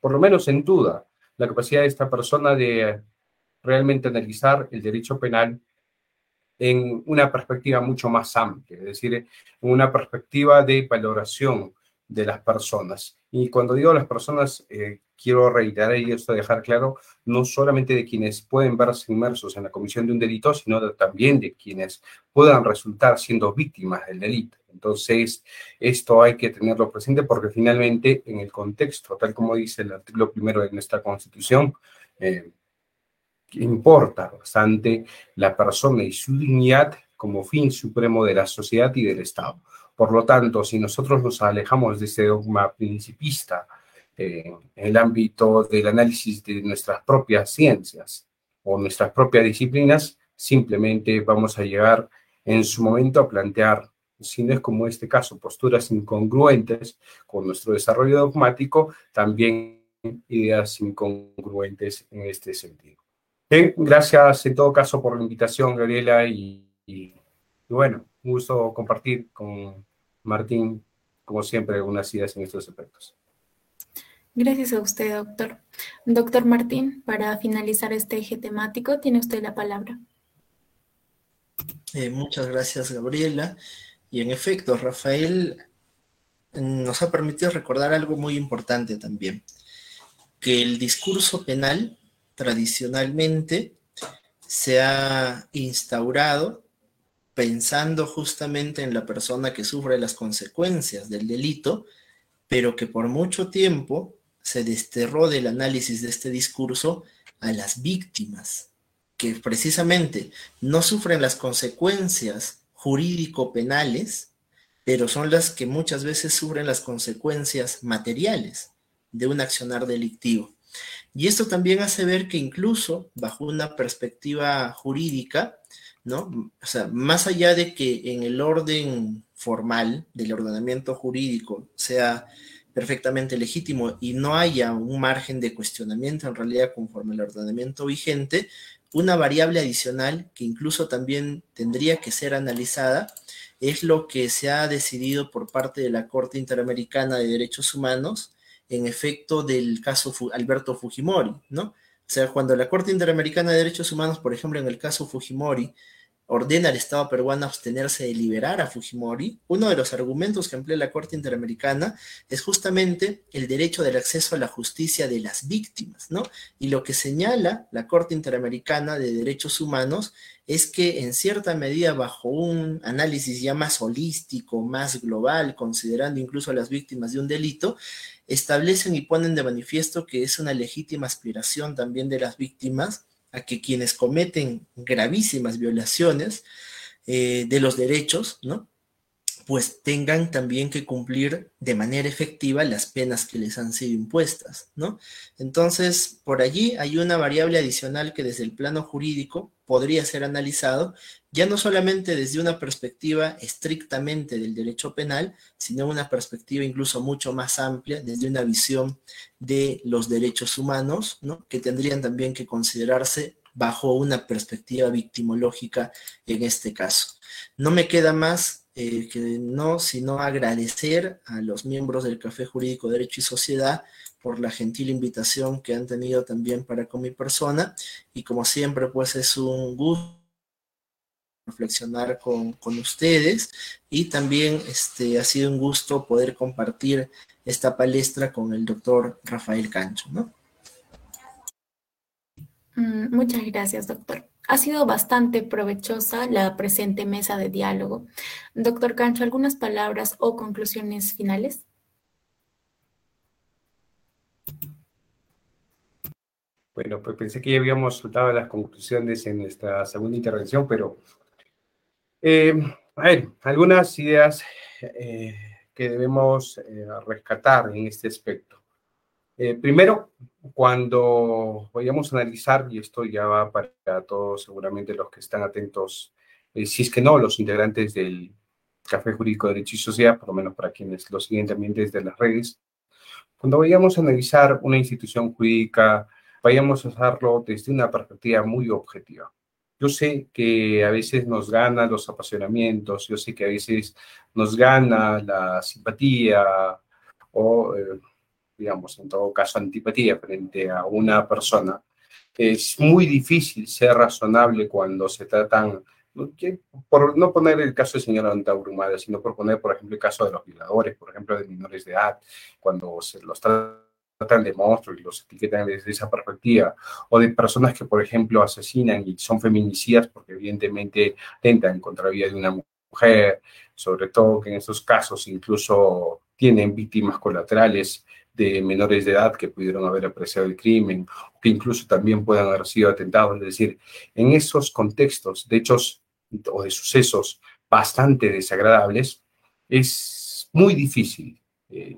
por lo menos en duda la capacidad de esta persona de realmente analizar el derecho penal en una perspectiva mucho más amplia, es decir, una perspectiva de valoración de las personas. Y cuando digo las personas, eh, quiero reiterar y esto dejar claro, no solamente de quienes pueden verse inmersos en la comisión de un delito, sino también de quienes puedan resultar siendo víctimas del delito. Entonces, esto hay que tenerlo presente porque finalmente en el contexto, tal como dice el artículo primero de nuestra Constitución, eh, importa bastante la persona y su dignidad como fin supremo de la sociedad y del Estado. Por lo tanto, si nosotros nos alejamos de ese dogma principista eh, en el ámbito del análisis de nuestras propias ciencias o nuestras propias disciplinas, simplemente vamos a llegar en su momento a plantear, si no es como este caso, posturas incongruentes con nuestro desarrollo dogmático, también ideas incongruentes en este sentido. gracias en todo caso por la invitación, Gabriela, y, y bueno, un gusto compartir con Martín, como siempre, algunas ideas en estos aspectos. Gracias a usted, doctor. Doctor Martín, para finalizar este eje temático, tiene usted la palabra. Eh, muchas gracias, Gabriela. Y en efecto, Rafael nos ha permitido recordar algo muy importante también, que el discurso penal tradicionalmente se ha instaurado pensando justamente en la persona que sufre las consecuencias del delito, pero que por mucho tiempo se desterró del análisis de este discurso a las víctimas, que precisamente no sufren las consecuencias jurídico-penales, pero son las que muchas veces sufren las consecuencias materiales de un accionar delictivo. Y esto también hace ver que incluso bajo una perspectiva jurídica, ¿no? O sea, más allá de que en el orden formal del ordenamiento jurídico sea perfectamente legítimo y no haya un margen de cuestionamiento en realidad conforme al ordenamiento vigente, una variable adicional que incluso también tendría que ser analizada es lo que se ha decidido por parte de la Corte Interamericana de Derechos Humanos en efecto del caso Alberto Fujimori, ¿no? O sea, cuando la Corte Interamericana de Derechos Humanos, por ejemplo, en el caso Fujimori, ordena al Estado peruano abstenerse de liberar a Fujimori, uno de los argumentos que emplea la Corte Interamericana es justamente el derecho del acceso a la justicia de las víctimas, ¿no? Y lo que señala la Corte Interamericana de Derechos Humanos es que en cierta medida, bajo un análisis ya más holístico, más global, considerando incluso a las víctimas de un delito, establecen y ponen de manifiesto que es una legítima aspiración también de las víctimas a que quienes cometen gravísimas violaciones eh, de los derechos, ¿no? Pues tengan también que cumplir de manera efectiva las penas que les han sido impuestas, ¿no? Entonces, por allí hay una variable adicional que desde el plano jurídico podría ser analizado, ya no solamente desde una perspectiva estrictamente del derecho penal, sino una perspectiva incluso mucho más amplia, desde una visión de los derechos humanos, ¿no? Que tendrían también que considerarse bajo una perspectiva victimológica en este caso. No me queda más eh, que no sino agradecer a los miembros del Café Jurídico Derecho y Sociedad por la gentil invitación que han tenido también para con mi persona y como siempre pues es un gusto reflexionar con, con, ustedes y también este, ha sido un gusto poder compartir esta palestra con el doctor Rafael Cancho. ¿no? Mm, muchas gracias, doctor. Ha sido bastante provechosa la presente mesa de diálogo. Doctor Cancho, ¿algunas palabras o conclusiones finales? Bueno, pues pensé que ya habíamos soltado las conclusiones en nuestra segunda intervención, pero eh, a ver, algunas ideas eh, que debemos eh, rescatar en este aspecto. Primero, cuando vayamos a analizar, y esto ya va para todos seguramente los que están atentos, si es que no, los integrantes del Café Jurídico de Derecho y Sociedad, por lo menos para quienes lo siguen también desde las redes, cuando vayamos a analizar una institución jurídica, vayamos a hacerlo desde una perspectiva muy objetiva. Yo sé que a veces nos ganan los apasionamientos, yo sé que a veces nos gana la simpatía o, eh, digamos, en todo caso, antipatía frente a una persona. Es muy difícil ser razonable cuando se tratan, por no poner el caso del señor Antaurumada, sino por poner, por ejemplo, el caso de los violadores, por ejemplo, de menores de edad, cuando se los trata tratan de monstruos y los etiquetan desde esa perspectiva, o de personas que, por ejemplo, asesinan y son feminicidas porque evidentemente atentan contra la vida de una mujer, sobre todo que en estos casos incluso tienen víctimas colaterales de menores de edad que pudieron haber apreciado el crimen, que incluso también puedan haber sido atentados. Es decir, en esos contextos de hechos o de sucesos bastante desagradables, es muy difícil eh,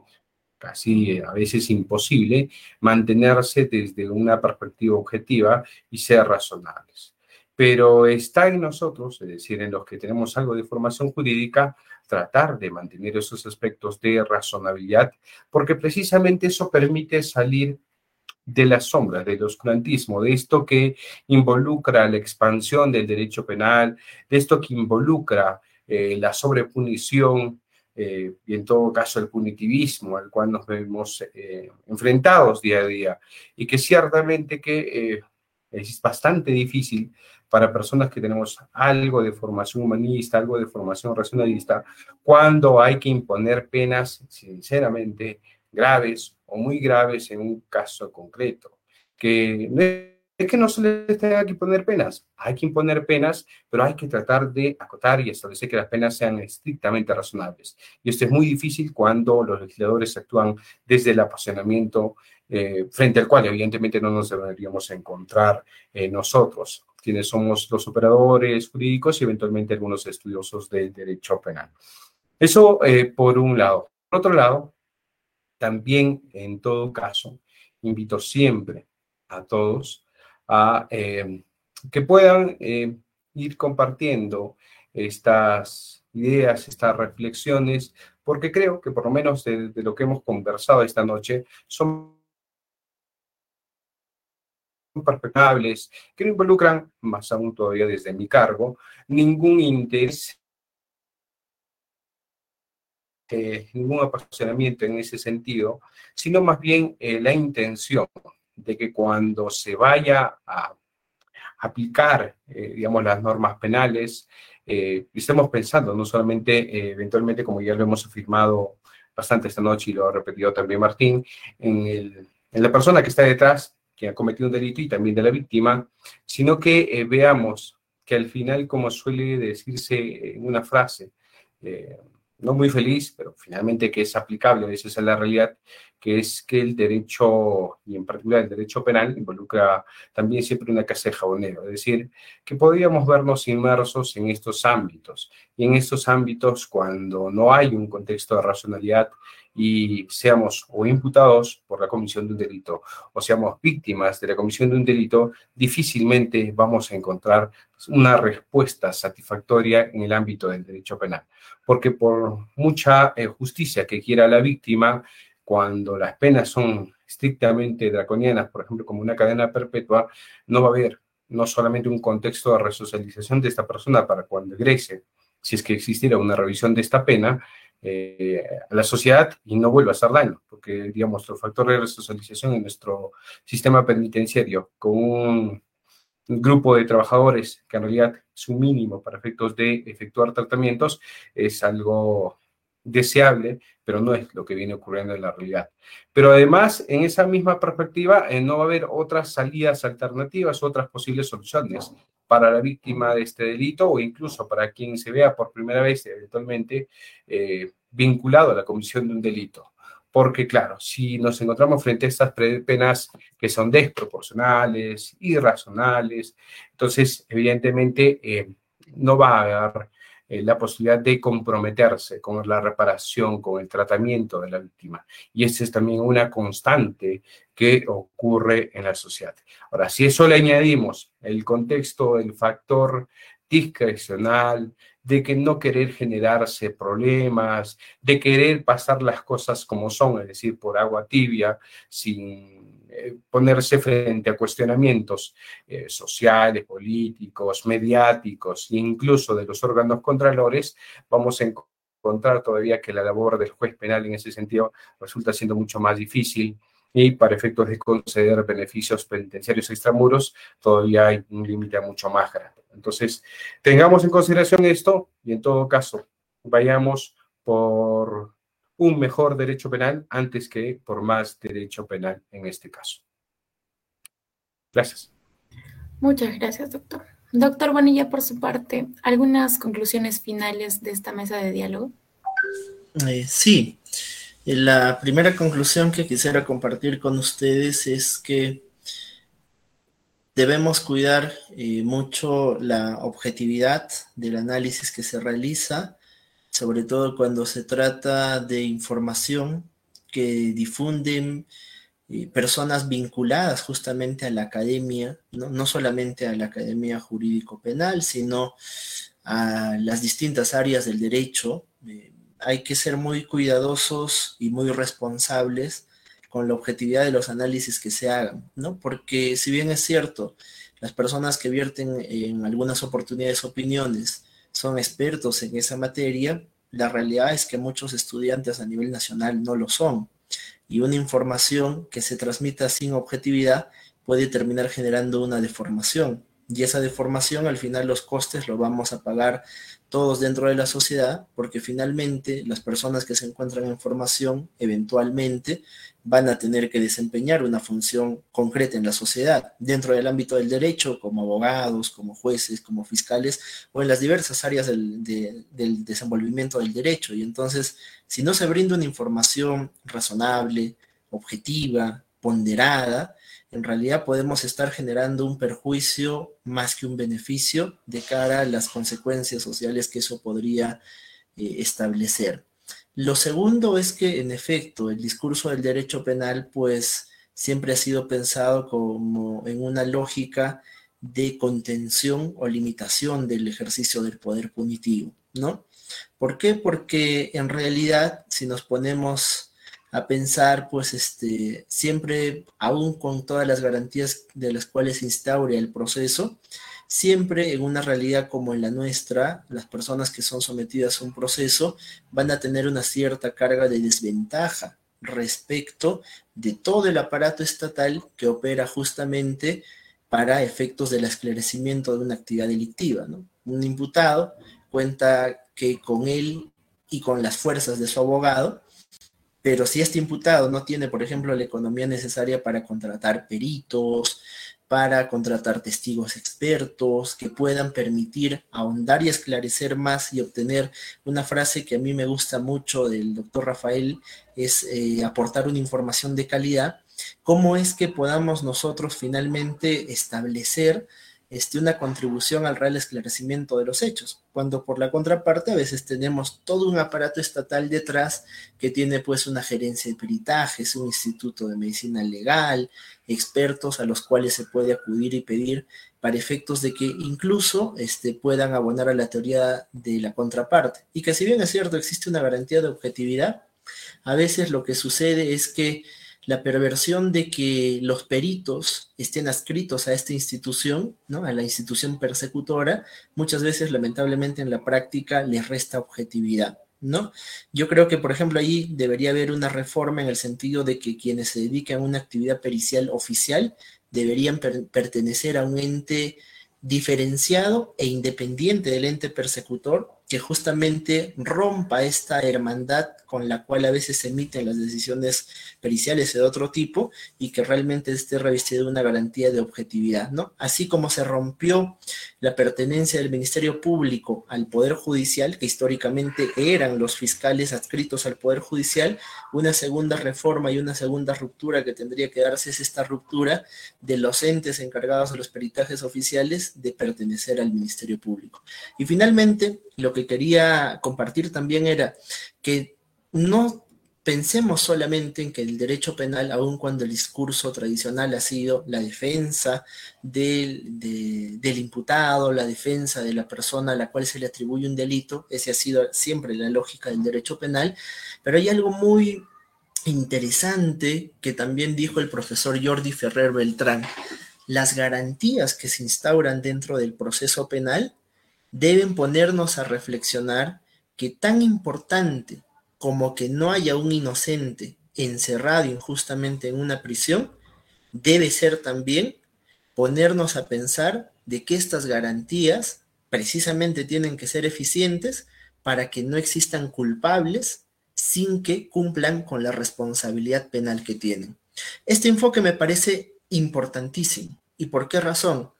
casi eh, a veces imposible, mantenerse desde una perspectiva objetiva y ser razonables. Pero está en nosotros, es decir, en los que tenemos algo de formación jurídica, tratar de mantener esos aspectos de razonabilidad, porque precisamente eso permite salir de la sombra del oscurantismo, de esto que involucra la expansión del derecho penal, de esto que involucra eh, la sobrepunición, eh, y en todo caso el punitivismo al cual nos vemos eh, enfrentados día a día y que ciertamente que es bastante difícil para personas que tenemos algo de formación humanista, algo de formación racionalista, cuando hay que imponer penas sinceramente graves o muy graves en un caso concreto, que es que no se les tenga que poner penas, hay que imponer penas, pero hay que tratar de acotar y establecer que las penas sean estrictamente razonables. Y esto es muy difícil cuando los legisladores actúan desde el apasionamiento, eh, frente al cual evidentemente no nos deberíamos encontrar eh, nosotros, quienes somos los operadores jurídicos y eventualmente algunos estudiosos del derecho penal. Eso eh, por un lado. Por otro lado, también en todo caso, invito siempre a todos eh, que puedan eh, ir compartiendo estas ideas, estas reflexiones, porque creo que por lo menos de, lo que hemos conversado esta noche son perfectables, que no involucran, más aún todavía desde mi cargo, ningún interés, eh, ningún apasionamiento en ese sentido, sino más bien la intención de que cuando se vaya a aplicar, eh, digamos, las normas penales, eh, estemos pensando no solamente, eh, eventualmente, como ya lo hemos afirmado bastante esta noche y lo ha repetido también Martín, en, en la persona que está detrás, que ha cometido un delito y también de la víctima, sino que veamos que al final, como suele decirse en una frase, no muy feliz, pero finalmente que es aplicable, esa es la realidad, que es que el derecho, y en particular el derecho penal, involucra también siempre una casa de jabonero, es decir, que podríamos vernos inmersos en estos ámbitos, y en estos ámbitos cuando no hay un contexto de racionalidad y seamos o imputados por la comisión de un delito o seamos víctimas de la comisión de un delito, difícilmente vamos a encontrar una respuesta satisfactoria en el ámbito del derecho penal. Porque por mucha eh, justicia que quiera la víctima, cuando las penas son estrictamente draconianas, por ejemplo, como una cadena perpetua, no va a haber no solamente un contexto de resocialización de esta persona para cuando egrese, si es que existiera una revisión de esta pena, eh, a la sociedad y no vuelva a hacer daño, porque, digamos, nuestro factor de resocialización en nuestro sistema penitenciario, con un, grupo de trabajadores que en realidad es un mínimo para efectos de efectuar tratamientos, es algo deseable, pero no es lo que viene ocurriendo en la realidad. Pero además, en esa misma perspectiva, eh, no va a haber otras salidas alternativas, otras posibles soluciones. Para la víctima de este delito o incluso para quien se vea por primera vez eventualmente eh, vinculado a la comisión de un delito. Porque claro, si nos encontramos frente a estas penas que son desproporcionales, irracionales, entonces evidentemente eh, no va a haber eh, la posibilidad de comprometerse con la reparación, con el tratamiento de la víctima. Y esa es también una constante que ocurre en la sociedad. Ahora, si eso le añadimos el contexto, el factor discrecional, de que no querer generarse problemas, de querer pasar las cosas como son, es decir, por agua tibia, sin ponerse frente a cuestionamientos eh, sociales, políticos, mediáticos e incluso de los órganos contralores, vamos a encontrar todavía que la labor del juez penal en ese sentido resulta siendo mucho más difícil y para efectos de conceder beneficios penitenciarios extramuros todavía hay un límite mucho más grande. Entonces, tengamos en consideración esto y en todo caso vayamos por un mejor derecho penal antes que por más derecho penal en este caso. Gracias. Muchas gracias, doctor. Doctor Bonilla, por su parte, ¿algunas conclusiones finales de esta mesa de diálogo? Eh, sí. La primera conclusión que quisiera compartir con ustedes es que debemos cuidar eh, mucho la objetividad del análisis que se realiza sobre todo cuando se trata de información que difunden eh, personas vinculadas justamente a la academia, ¿no? solamente a la academia jurídico-penal, sino a las distintas áreas del derecho. Eh, hay que ser muy cuidadosos y muy responsables con la objetividad de los análisis que se hagan, ¿no? Porque si bien es cierto, las personas que vierten en algunas oportunidades opiniones son expertos en esa materia, la realidad es que muchos estudiantes a nivel nacional no lo son. Y una información que se transmita sin objetividad puede terminar generando una deformación. Y esa deformación al final los costes lo vamos a pagar todos dentro de la sociedad, porque finalmente las personas que se encuentran en formación eventualmente van a tener que desempeñar una función concreta en la sociedad, dentro del ámbito del derecho, como abogados, como jueces, como fiscales, o en las diversas áreas del, del desenvolvimiento del derecho. Y entonces, si no se brinda una información razonable, objetiva, ponderada, en realidad podemos estar generando un perjuicio más que un beneficio de cara a las consecuencias sociales que eso podría eh, establecer. Lo segundo es que, en efecto, el discurso del derecho penal, pues, siempre ha sido pensado como en una lógica de contención o limitación del ejercicio del poder punitivo, ¿no? ¿Por qué? Porque en realidad, si nos ponemos a pensar, pues este, siempre, aún con todas las garantías de las cuales se instaure el proceso, siempre en una realidad como en la nuestra, las personas que son sometidas a un proceso van a tener una cierta carga de desventaja respecto de todo el aparato estatal que opera justamente para efectos del esclarecimiento de una actividad delictiva. Un imputado cuenta que con él y con las fuerzas de su abogado pero si este imputado no tiene, por ejemplo, la economía necesaria para contratar peritos, para contratar testigos expertos que puedan permitir ahondar y esclarecer más y obtener una frase que a mí me gusta mucho del doctor Rafael, es eh, aportar una información de calidad, ¿cómo es que podamos nosotros finalmente establecer este, una contribución al real esclarecimiento de los hechos, cuando por la contraparte a veces tenemos todo un aparato estatal detrás que tiene pues una gerencia de peritajes, un instituto de medicina legal, expertos a los cuales se puede acudir y pedir para efectos de que incluso este, puedan abonar a la teoría de la contraparte. Y que si bien es cierto existe una garantía de objetividad, a veces lo que sucede es que la perversión de que los peritos estén adscritos a esta institución, ¿no? a la institución persecutora, muchas veces lamentablemente en la práctica les resta objetividad. ¿no? Yo creo que, por ejemplo, ahí debería haber una reforma en el sentido de que quienes se dedican a una actividad pericial oficial deberían pertenecer a un ente diferenciado e independiente del ente persecutor que justamente rompa esta hermandad con la cual a veces se emiten las decisiones periciales de otro tipo y que realmente esté revestido de una garantía de objetividad, ¿no? Así como se rompió la pertenencia del Ministerio Público al Poder Judicial, que históricamente eran los fiscales adscritos al Poder Judicial, una segunda reforma y una segunda ruptura que tendría que darse es esta ruptura de los entes encargados de los peritajes oficiales de pertenecer al Ministerio Público. Y finalmente, lo que quería compartir también era que no pensemos solamente en que el derecho penal, aun cuando el discurso tradicional ha sido la defensa del, del, imputado, la defensa de la persona a la cual se le atribuye un delito, esa ha sido siempre la lógica del derecho penal, pero hay algo muy interesante que también dijo el profesor Jordi Ferrer Beltrán. Las garantías que se instauran dentro del proceso penal deben ponernos a reflexionar que tan importante como que no haya un inocente encerrado injustamente en una prisión, debe ser también ponernos a pensar de que estas garantías precisamente tienen que ser eficientes para que no existan culpables sin que cumplan con la responsabilidad penal que tienen. Este enfoque me parece importantísimo. ¿Y por qué razón?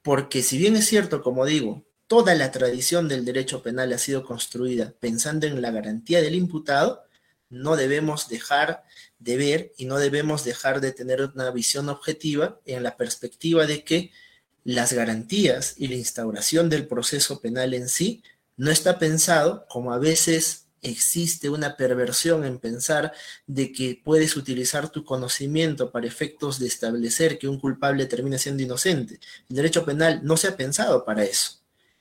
Porque si bien es cierto, como digo, toda la tradición del derecho penal ha sido construida pensando en la garantía del imputado, no debemos dejar de ver y no debemos dejar de tener una visión objetiva en la perspectiva de que las garantías y la instauración del proceso penal en sí no está pensado como a veces existe una perversión en pensar de que puedes utilizar tu conocimiento para efectos de establecer que un culpable termine siendo inocente. El derecho penal no se ha pensado para eso.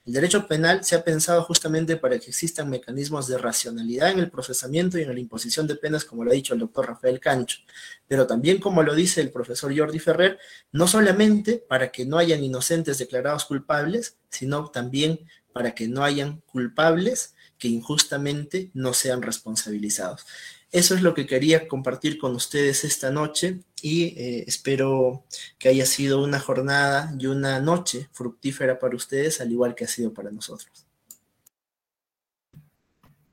El derecho penal se ha pensado justamente para que existan mecanismos de racionalidad en el procesamiento y en la imposición de penas, como lo ha dicho el doctor Rafael Cancho, pero también, como lo dice el profesor Jordi Ferrer, no solamente para que no hayan inocentes declarados culpables, sino también para que no hayan culpables que injustamente no sean responsabilizados. Eso es lo que quería compartir con ustedes esta noche y eh, espero que haya sido una jornada y una noche fructífera para ustedes, al igual que ha sido para nosotros.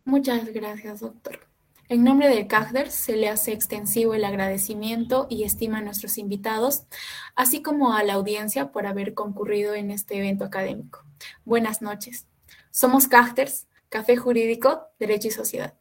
Muchas gracias, doctor. En nombre de CAGDER se le hace extensivo el agradecimiento y estima a nuestros invitados, así como a la audiencia por haber concurrido en este evento académico. Buenas noches. Somos CAGDERS, Café Jurídico, Derecho y Sociedad.